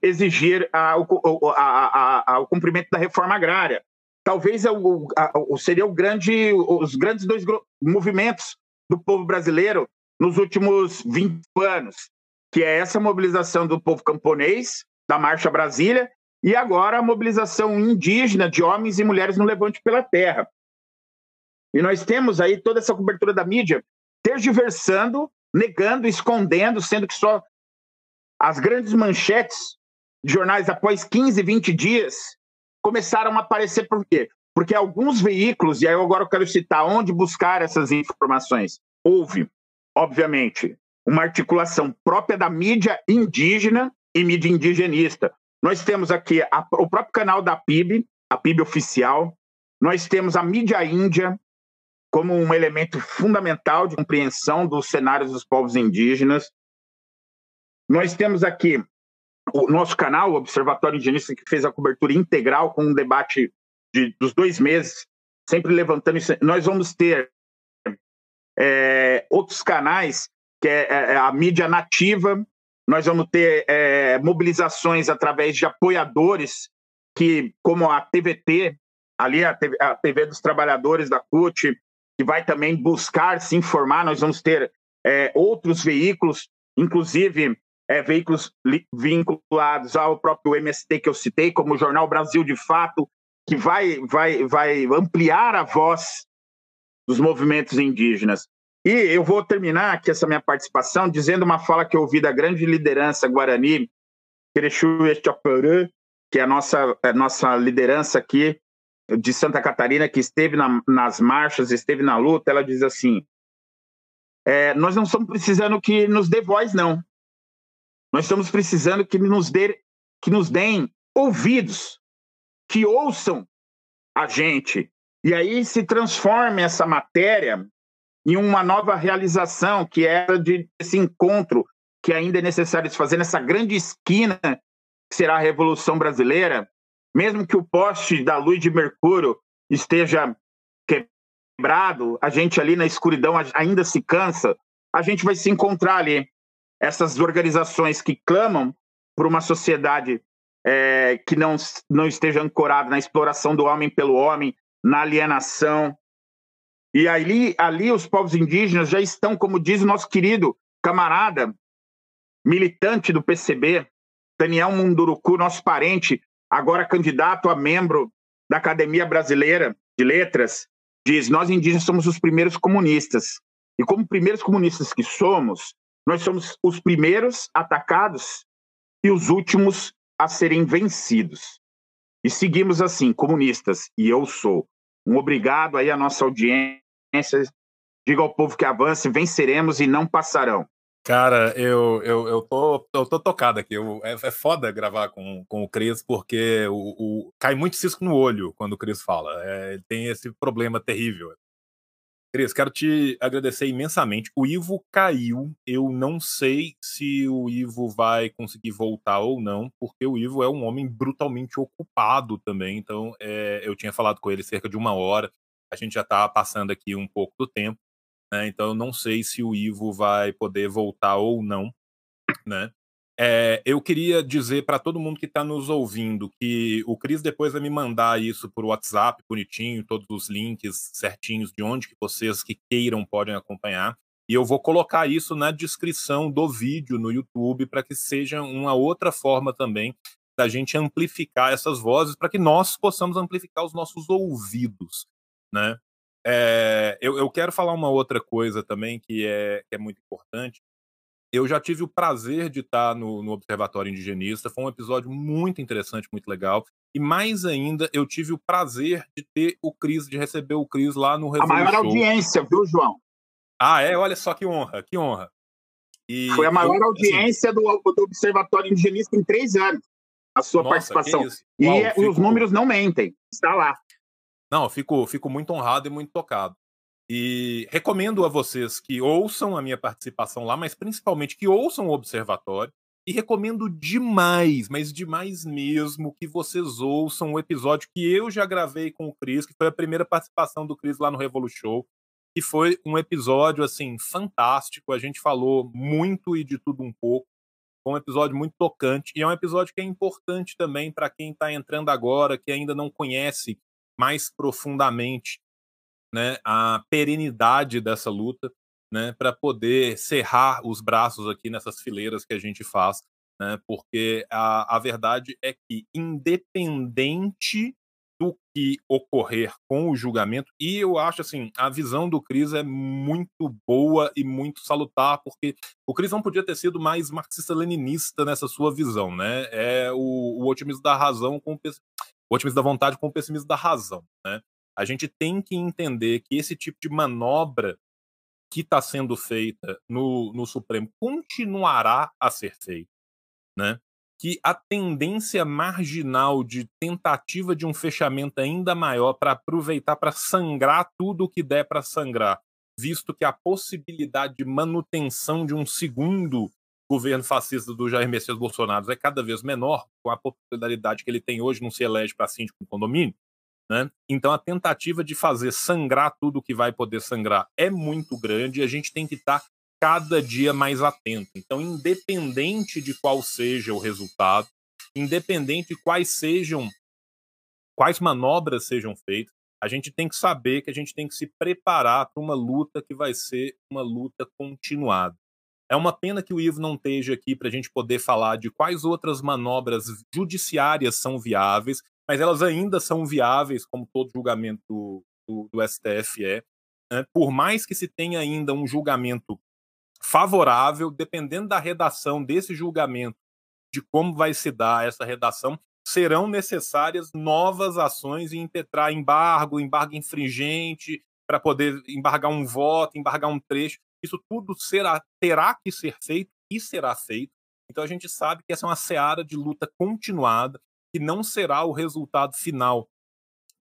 exigir a, o, a, a, o cumprimento da reforma agrária. Talvez é o, seria o grande, os grandes dois movimentos do povo brasileiro nos últimos 20 anos, que é essa mobilização do povo camponês, da Marcha Brasília, e agora a mobilização indígena de homens e mulheres no levante pela terra. E nós temos aí toda essa cobertura da mídia tergiversando, negando, escondendo, sendo que só as grandes manchetes de jornais após 15, 20 dias começaram a aparecer por quê? Porque alguns veículos, e aí agora eu quero citar onde buscar essas informações. Houve, obviamente, uma articulação própria da mídia indígena e mídia indigenista. Nós temos aqui a, o próprio canal da PIB, a PIB oficial. Nós temos a mídia índia como um elemento fundamental de compreensão dos cenários dos povos indígenas. Nós temos aqui o nosso canal, o Observatório Indigenista, que fez a cobertura integral com um debate de, dos dois meses, sempre levantando isso. Nós vamos ter é, outros canais, que é, é, a mídia nativa, nós vamos ter é, mobilizações através de apoiadores, que como a TVT, ali a TV, a TV dos Trabalhadores da CUT, que vai também buscar se informar, nós vamos ter é, outros veículos, inclusive é, veículos vinculados ao próprio MST que eu citei, como o Jornal Brasil de Fato, que vai, vai, vai ampliar a voz dos movimentos indígenas. E eu vou terminar aqui essa minha participação dizendo uma fala que eu ouvi da grande liderança guarani, Querechu Echaporã, que é a nossa, a nossa liderança aqui de Santa Catarina, que esteve na, nas marchas, esteve na luta, ela diz assim: é, nós não estamos precisando que nos dê voz, não. Nós estamos precisando que nos, dê, que nos deem ouvidos, que ouçam a gente. E aí se transforme essa matéria em uma nova realização, que é de esse encontro que ainda é necessário se fazer nessa grande esquina que será a Revolução Brasileira, mesmo que o poste da luz de Mercúrio esteja quebrado, a gente ali na escuridão ainda se cansa, a gente vai se encontrar ali essas organizações que clamam por uma sociedade é, que não, não esteja ancorada na exploração do homem pelo homem, na alienação. E ali, ali os povos indígenas já estão, como diz o nosso querido camarada, militante do PCB, Daniel Munduruku, nosso parente, agora candidato a membro da Academia Brasileira de Letras, diz: Nós indígenas somos os primeiros comunistas. E como primeiros comunistas que somos, nós somos os primeiros atacados e os últimos a serem vencidos. E seguimos assim, comunistas, e eu sou. Um obrigado aí à nossa audiência. Diga ao povo que avance, venceremos e não passarão. Cara, eu, eu, eu, tô, eu tô tocado aqui. Eu, é, é foda gravar com, com o Cris, porque o, o, cai muito cisco no olho quando o Cris fala. É, tem esse problema terrível. Cris, quero te agradecer imensamente. O Ivo caiu. Eu não sei se o Ivo vai conseguir voltar ou não, porque o Ivo é um homem brutalmente ocupado também. Então, é, eu tinha falado com ele cerca de uma hora. A gente já está passando aqui um pouco do tempo. Né? Então, eu não sei se o Ivo vai poder voltar ou não. Né? É, eu queria dizer para todo mundo que está nos ouvindo que o Cris depois vai me mandar isso por WhatsApp, bonitinho, todos os links certinhos de onde que vocês que queiram podem acompanhar. E eu vou colocar isso na descrição do vídeo no YouTube para que seja uma outra forma também da gente amplificar essas vozes, para que nós possamos amplificar os nossos ouvidos, né? É, eu, eu, quero falar uma outra coisa também que é, que é muito importante. Eu já tive o prazer de estar no, no Observatório Indigenista, foi um episódio muito interessante, muito legal. E mais ainda, eu tive o prazer de ter o Cris, de receber o Cris lá no Revolution A maior Show. audiência, viu, João? Ah, é? Olha só que honra, que honra. E Foi a maior eu, assim audiência assim, do, do, Observatório Indigenista em três anos, a sua nossa, participação. E Uau, fico... os números não mentem, está lá. Não, eu fico, fico muito honrado e muito tocado. E recomendo a vocês que ouçam a minha participação lá, mas principalmente que ouçam o Observatório. E recomendo demais, mas demais mesmo, que vocês ouçam o episódio que eu já gravei com o Cris, que foi a primeira participação do Cris lá no Revolu Show, que foi um episódio assim fantástico. A gente falou muito e de tudo um pouco. Foi um episódio muito tocante e é um episódio que é importante também para quem está entrando agora, que ainda não conhece mais profundamente né, a perenidade dessa luta né, para poder cerrar os braços aqui nessas fileiras que a gente faz, né, porque a, a verdade é que, independente do que ocorrer com o julgamento, e eu acho assim, a visão do Cris é muito boa e muito salutar, porque o Cris não podia ter sido mais marxista-leninista nessa sua visão, né? É o, o otimismo da razão com o, o otimismo da vontade com o pessimismo da razão, né? A gente tem que entender que esse tipo de manobra que está sendo feita no, no Supremo continuará a ser feita, né? que a tendência marginal de tentativa de um fechamento ainda maior para aproveitar para sangrar tudo o que der para sangrar, visto que a possibilidade de manutenção de um segundo governo fascista do Jair Messias Bolsonaro é cada vez menor, com a popularidade que ele tem hoje, não se elege para síndico no condomínio, né? Então a tentativa de fazer sangrar tudo que vai poder sangrar é muito grande e a gente tem que estar tá cada dia mais atento. Então, independente de qual seja o resultado, independente de quais sejam quais manobras sejam feitas, a gente tem que saber que a gente tem que se preparar para uma luta que vai ser uma luta continuada. É uma pena que o Ivo não esteja aqui para a gente poder falar de quais outras manobras judiciárias são viáveis, mas elas ainda são viáveis, como todo julgamento do, do, STF é. Né? Por mais que se tenha ainda um julgamento favorável, dependendo da redação desse julgamento, de como vai se dar essa redação, serão necessárias novas ações e impetrar embargo, embargo infringente, para poder embargar um voto, embargar um trecho. Isso tudo será, terá que ser feito e será feito. Então a gente sabe que essa é uma seara de luta continuada, que não será o resultado final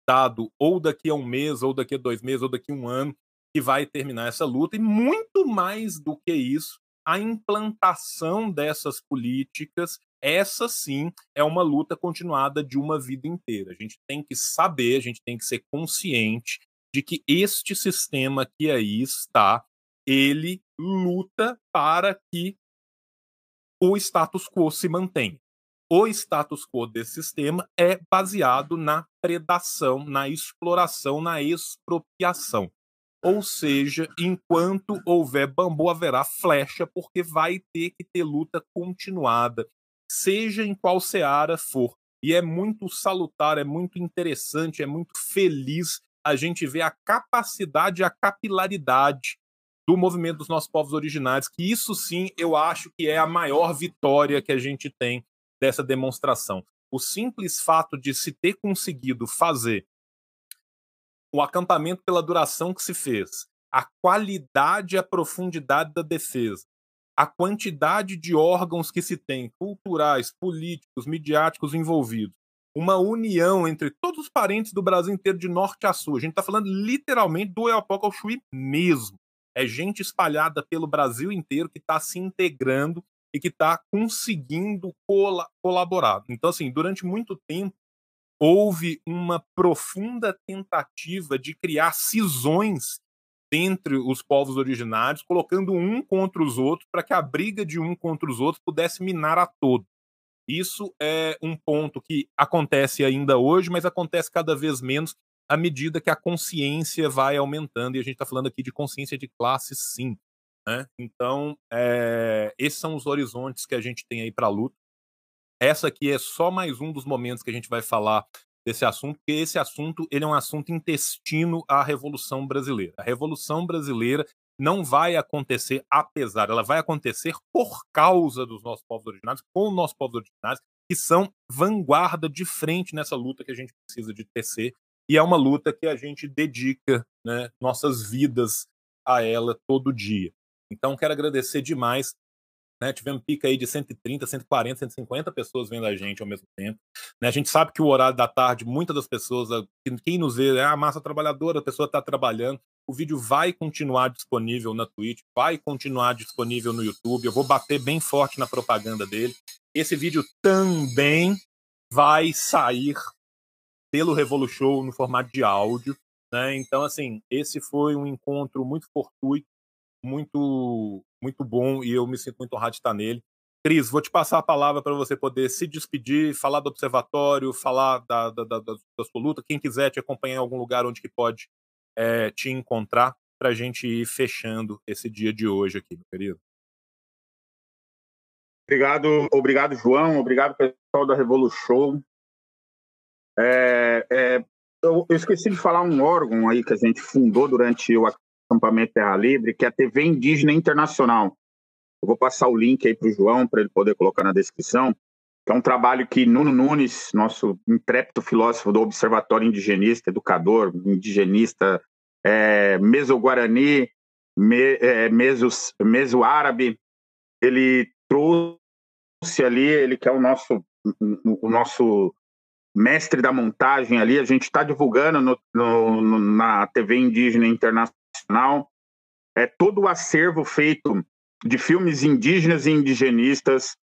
dado ou daqui a um mês, ou daqui a dois meses, ou daqui a um ano, que vai terminar essa luta, e muito mais do que isso, a implantação dessas políticas, essa sim é uma luta continuada de uma vida inteira. A gente tem que saber, a gente tem que ser consciente de que este sistema que aí está, ele luta para que o status quo se mantenha. O status quo desse sistema é baseado na predação, na exploração, na expropriação. Ou seja, enquanto houver bambu, haverá flecha, porque vai ter que ter luta continuada, seja em qual seara for. E é muito salutar, é muito interessante, é muito feliz a gente ver a capacidade, a capilaridade do movimento dos nossos povos originários, que isso sim eu acho que é a maior vitória que a gente tem dessa demonstração. O simples fato de se ter conseguido fazer o acampamento pela duração que se fez, a qualidade e a profundidade da defesa, a quantidade de órgãos que se tem, culturais, políticos, midiáticos envolvidos, uma união entre todos os parentes do Brasil inteiro, de norte a sul. A gente está falando literalmente do Eopoca ao Chuí mesmo. É gente espalhada pelo Brasil inteiro que está se integrando e que está conseguindo colaborar. Então, assim, durante muito tempo, houve uma profunda tentativa de criar cisões entre os povos originários, colocando um contra os outros, para que a briga de um contra os outros pudesse minar a todo. Isso é um ponto que acontece ainda hoje, mas acontece cada vez menos à medida que a consciência vai aumentando, e a gente está falando aqui de consciência de classe, sim. Né? Então, é, esses são os horizontes que a gente tem aí para a luta. Essa aqui é só mais um dos momentos que a gente vai falar desse assunto, porque esse assunto ele é um assunto intestino à Revolução Brasileira. A Revolução Brasileira não vai acontecer apesar, ela vai acontecer por causa dos nossos povos originários, com os nossos povos originários, que são vanguarda de frente nessa luta que a gente precisa de tecer, e é uma luta que a gente dedica né, nossas vidas a ela todo dia. Então, quero agradecer demais né? Tivemos pica aí de 130, 140, 150 pessoas vendo a gente ao mesmo tempo. Né? A gente sabe que o horário da tarde, muitas das pessoas, quem nos vê é a massa trabalhadora, a pessoa está trabalhando. O vídeo vai continuar disponível na Twitch, vai continuar disponível no YouTube. Eu vou bater bem forte na propaganda dele. Esse vídeo também vai sair pelo Revolu Show no formato de áudio. Né? Então, assim, esse foi um encontro muito fortuito, muito muito bom e eu me sinto muito honrado de estar nele. Cris, vou te passar a palavra para você poder se despedir, falar do observatório, falar da, da, da, da sua luta. Quem quiser te acompanhar em algum lugar onde que pode é, te encontrar, para a gente ir fechando esse dia de hoje aqui, meu querido. Obrigado, obrigado, João. Obrigado, pessoal da Revolution. É, é, eu, eu, esqueci de falar um órgão aí que a gente fundou durante o acampamento Terra Livre, que é a TV Indígena Internacional. Eu vou passar o link aí para o João, para ele poder colocar na descrição. É um trabalho que Nuno Nunes, nosso intrépido filósofo do Observatório Indigenista, educador, indigenista, é, meso-guarani, me, é, meso-árabe, ele trouxe ali, ele que é o nosso, o nosso mestre da montagem ali, a gente está divulgando no, no, na TV Indígena Internacional Nacional, é todo o acervo feito de filmes indígenas e indigenistas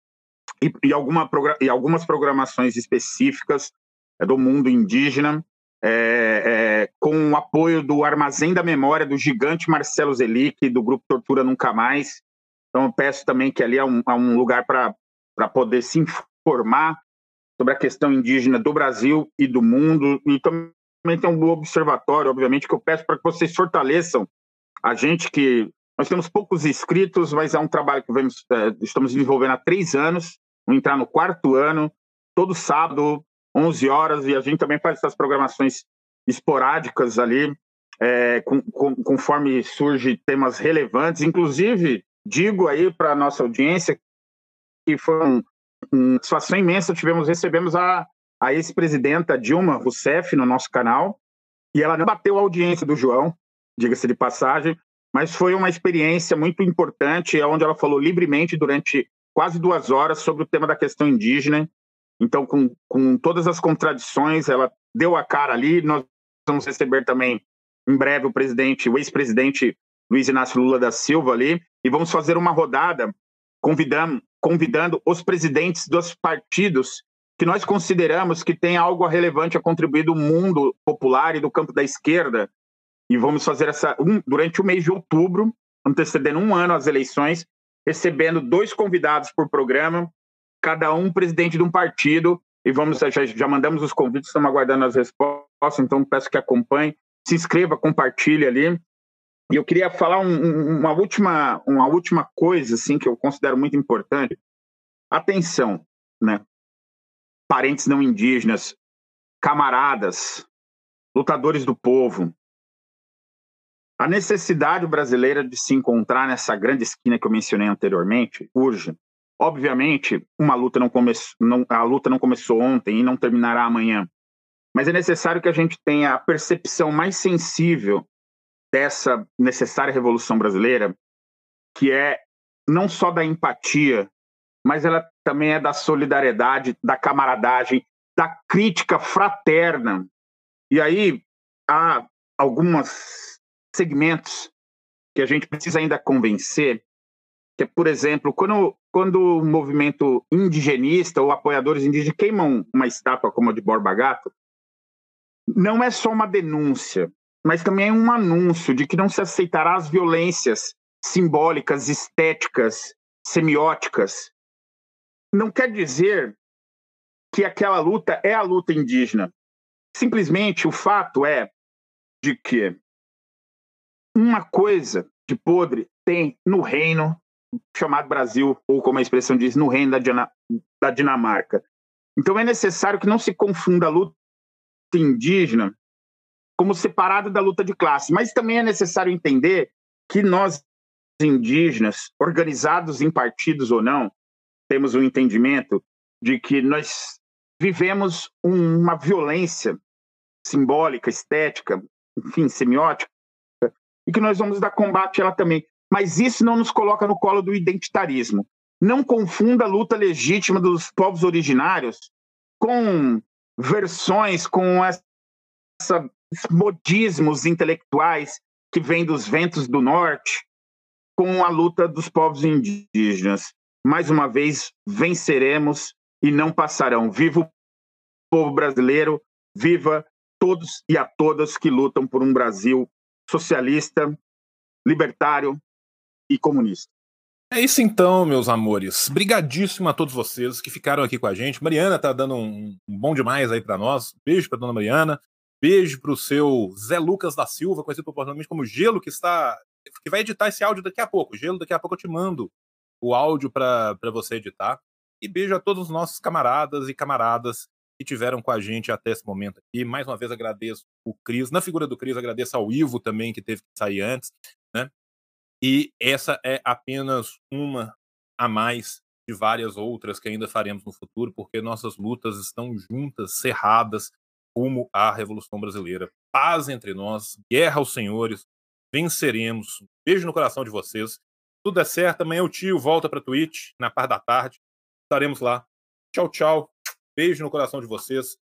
e, e, alguma, e algumas programações específicas é, do mundo indígena, é, é, com o apoio do Armazém da Memória do gigante Marcelo Zelic, do grupo Tortura Nunca Mais. Então, eu peço também que ali é um, é um lugar para poder se informar sobre a questão indígena do Brasil e do mundo, e também tem um observatório, obviamente, que eu peço para que vocês fortaleçam a gente que nós temos poucos inscritos, mas é um trabalho que vemos, é, estamos desenvolvendo há três anos, vamos entrar no quarto ano, todo sábado, 11 horas, e a gente também faz essas programações esporádicas ali, é, com, com, conforme surge temas relevantes. Inclusive, digo aí para a nossa audiência que foi um, uma satisfação imensa, tivemos, recebemos a a ex-presidenta Dilma Rousseff no nosso canal, e ela não bateu a audiência do João, diga-se de passagem, mas foi uma experiência muito importante, onde ela falou livremente durante quase duas horas sobre o tema da questão indígena. Então, com, com todas as contradições, ela deu a cara ali. Nós vamos receber também, em breve, o presidente, o ex-presidente Luiz Inácio Lula da Silva ali, e vamos fazer uma rodada convidando, convidando os presidentes dos partidos que nós consideramos que tem algo relevante a contribuir do mundo popular e do campo da esquerda. E vamos fazer essa um, durante o mês de outubro, antecedendo um ano às eleições, recebendo dois convidados por programa, cada um presidente de um partido. E vamos já, já mandamos os convites, estamos aguardando as respostas, então peço que acompanhe, se inscreva, compartilhe ali. E eu queria falar um, uma, última, uma última coisa assim que eu considero muito importante. Atenção, né? parentes não indígenas, camaradas, lutadores do povo. A necessidade brasileira de se encontrar nessa grande esquina que eu mencionei anteriormente urge. Obviamente, uma luta não começou, a luta não começou ontem e não terminará amanhã. Mas é necessário que a gente tenha a percepção mais sensível dessa necessária revolução brasileira, que é não só da empatia mas ela também é da solidariedade, da camaradagem, da crítica fraterna. E aí há alguns segmentos que a gente precisa ainda convencer, que é, por exemplo, quando, quando o movimento indigenista ou apoiadores indígenas queimam uma estátua como a de Borba Gato, não é só uma denúncia, mas também é um anúncio de que não se aceitará as violências simbólicas, estéticas, semióticas não quer dizer que aquela luta é a luta indígena. Simplesmente o fato é de que uma coisa de podre tem no reino chamado Brasil, ou como a expressão diz, no reino da, da Dinamarca. Então é necessário que não se confunda a luta indígena como separada da luta de classe, mas também é necessário entender que nós indígenas, organizados em partidos ou não, temos um entendimento de que nós vivemos uma violência simbólica, estética, enfim, semiótica, e que nós vamos dar combate a ela também. Mas isso não nos coloca no colo do identitarismo. Não confunda a luta legítima dos povos originários com versões, com essa, modismos intelectuais que vêm dos ventos do norte, com a luta dos povos indígenas. Mais uma vez, venceremos e não passarão. Viva o povo brasileiro, viva todos e a todas que lutam por um Brasil socialista, libertário e comunista. É isso então, meus amores. Brigadíssimo a todos vocês que ficaram aqui com a gente. Mariana tá dando um, um bom demais aí para nós. Beijo para dona Mariana. Beijo para o seu Zé Lucas da Silva, conhecido popularmente como Gelo, que está que vai editar esse áudio daqui a pouco. Gelo, daqui a pouco eu te mando o áudio para você editar. E beijo a todos os nossos camaradas e camaradas que tiveram com a gente até esse momento aqui. Mais uma vez agradeço o Cris, na figura do Cris, agradeço ao Ivo também, que teve que sair antes, né? E essa é apenas uma a mais de várias outras que ainda faremos no futuro, porque nossas lutas estão juntas, cerradas, rumo à Revolução Brasileira. Paz entre nós, guerra aos senhores, venceremos. Beijo no coração de vocês. Tudo é certo, amanhã o tio volta para Twitch, na parte da tarde. Estaremos lá. Tchau, tchau. Beijo no coração de vocês.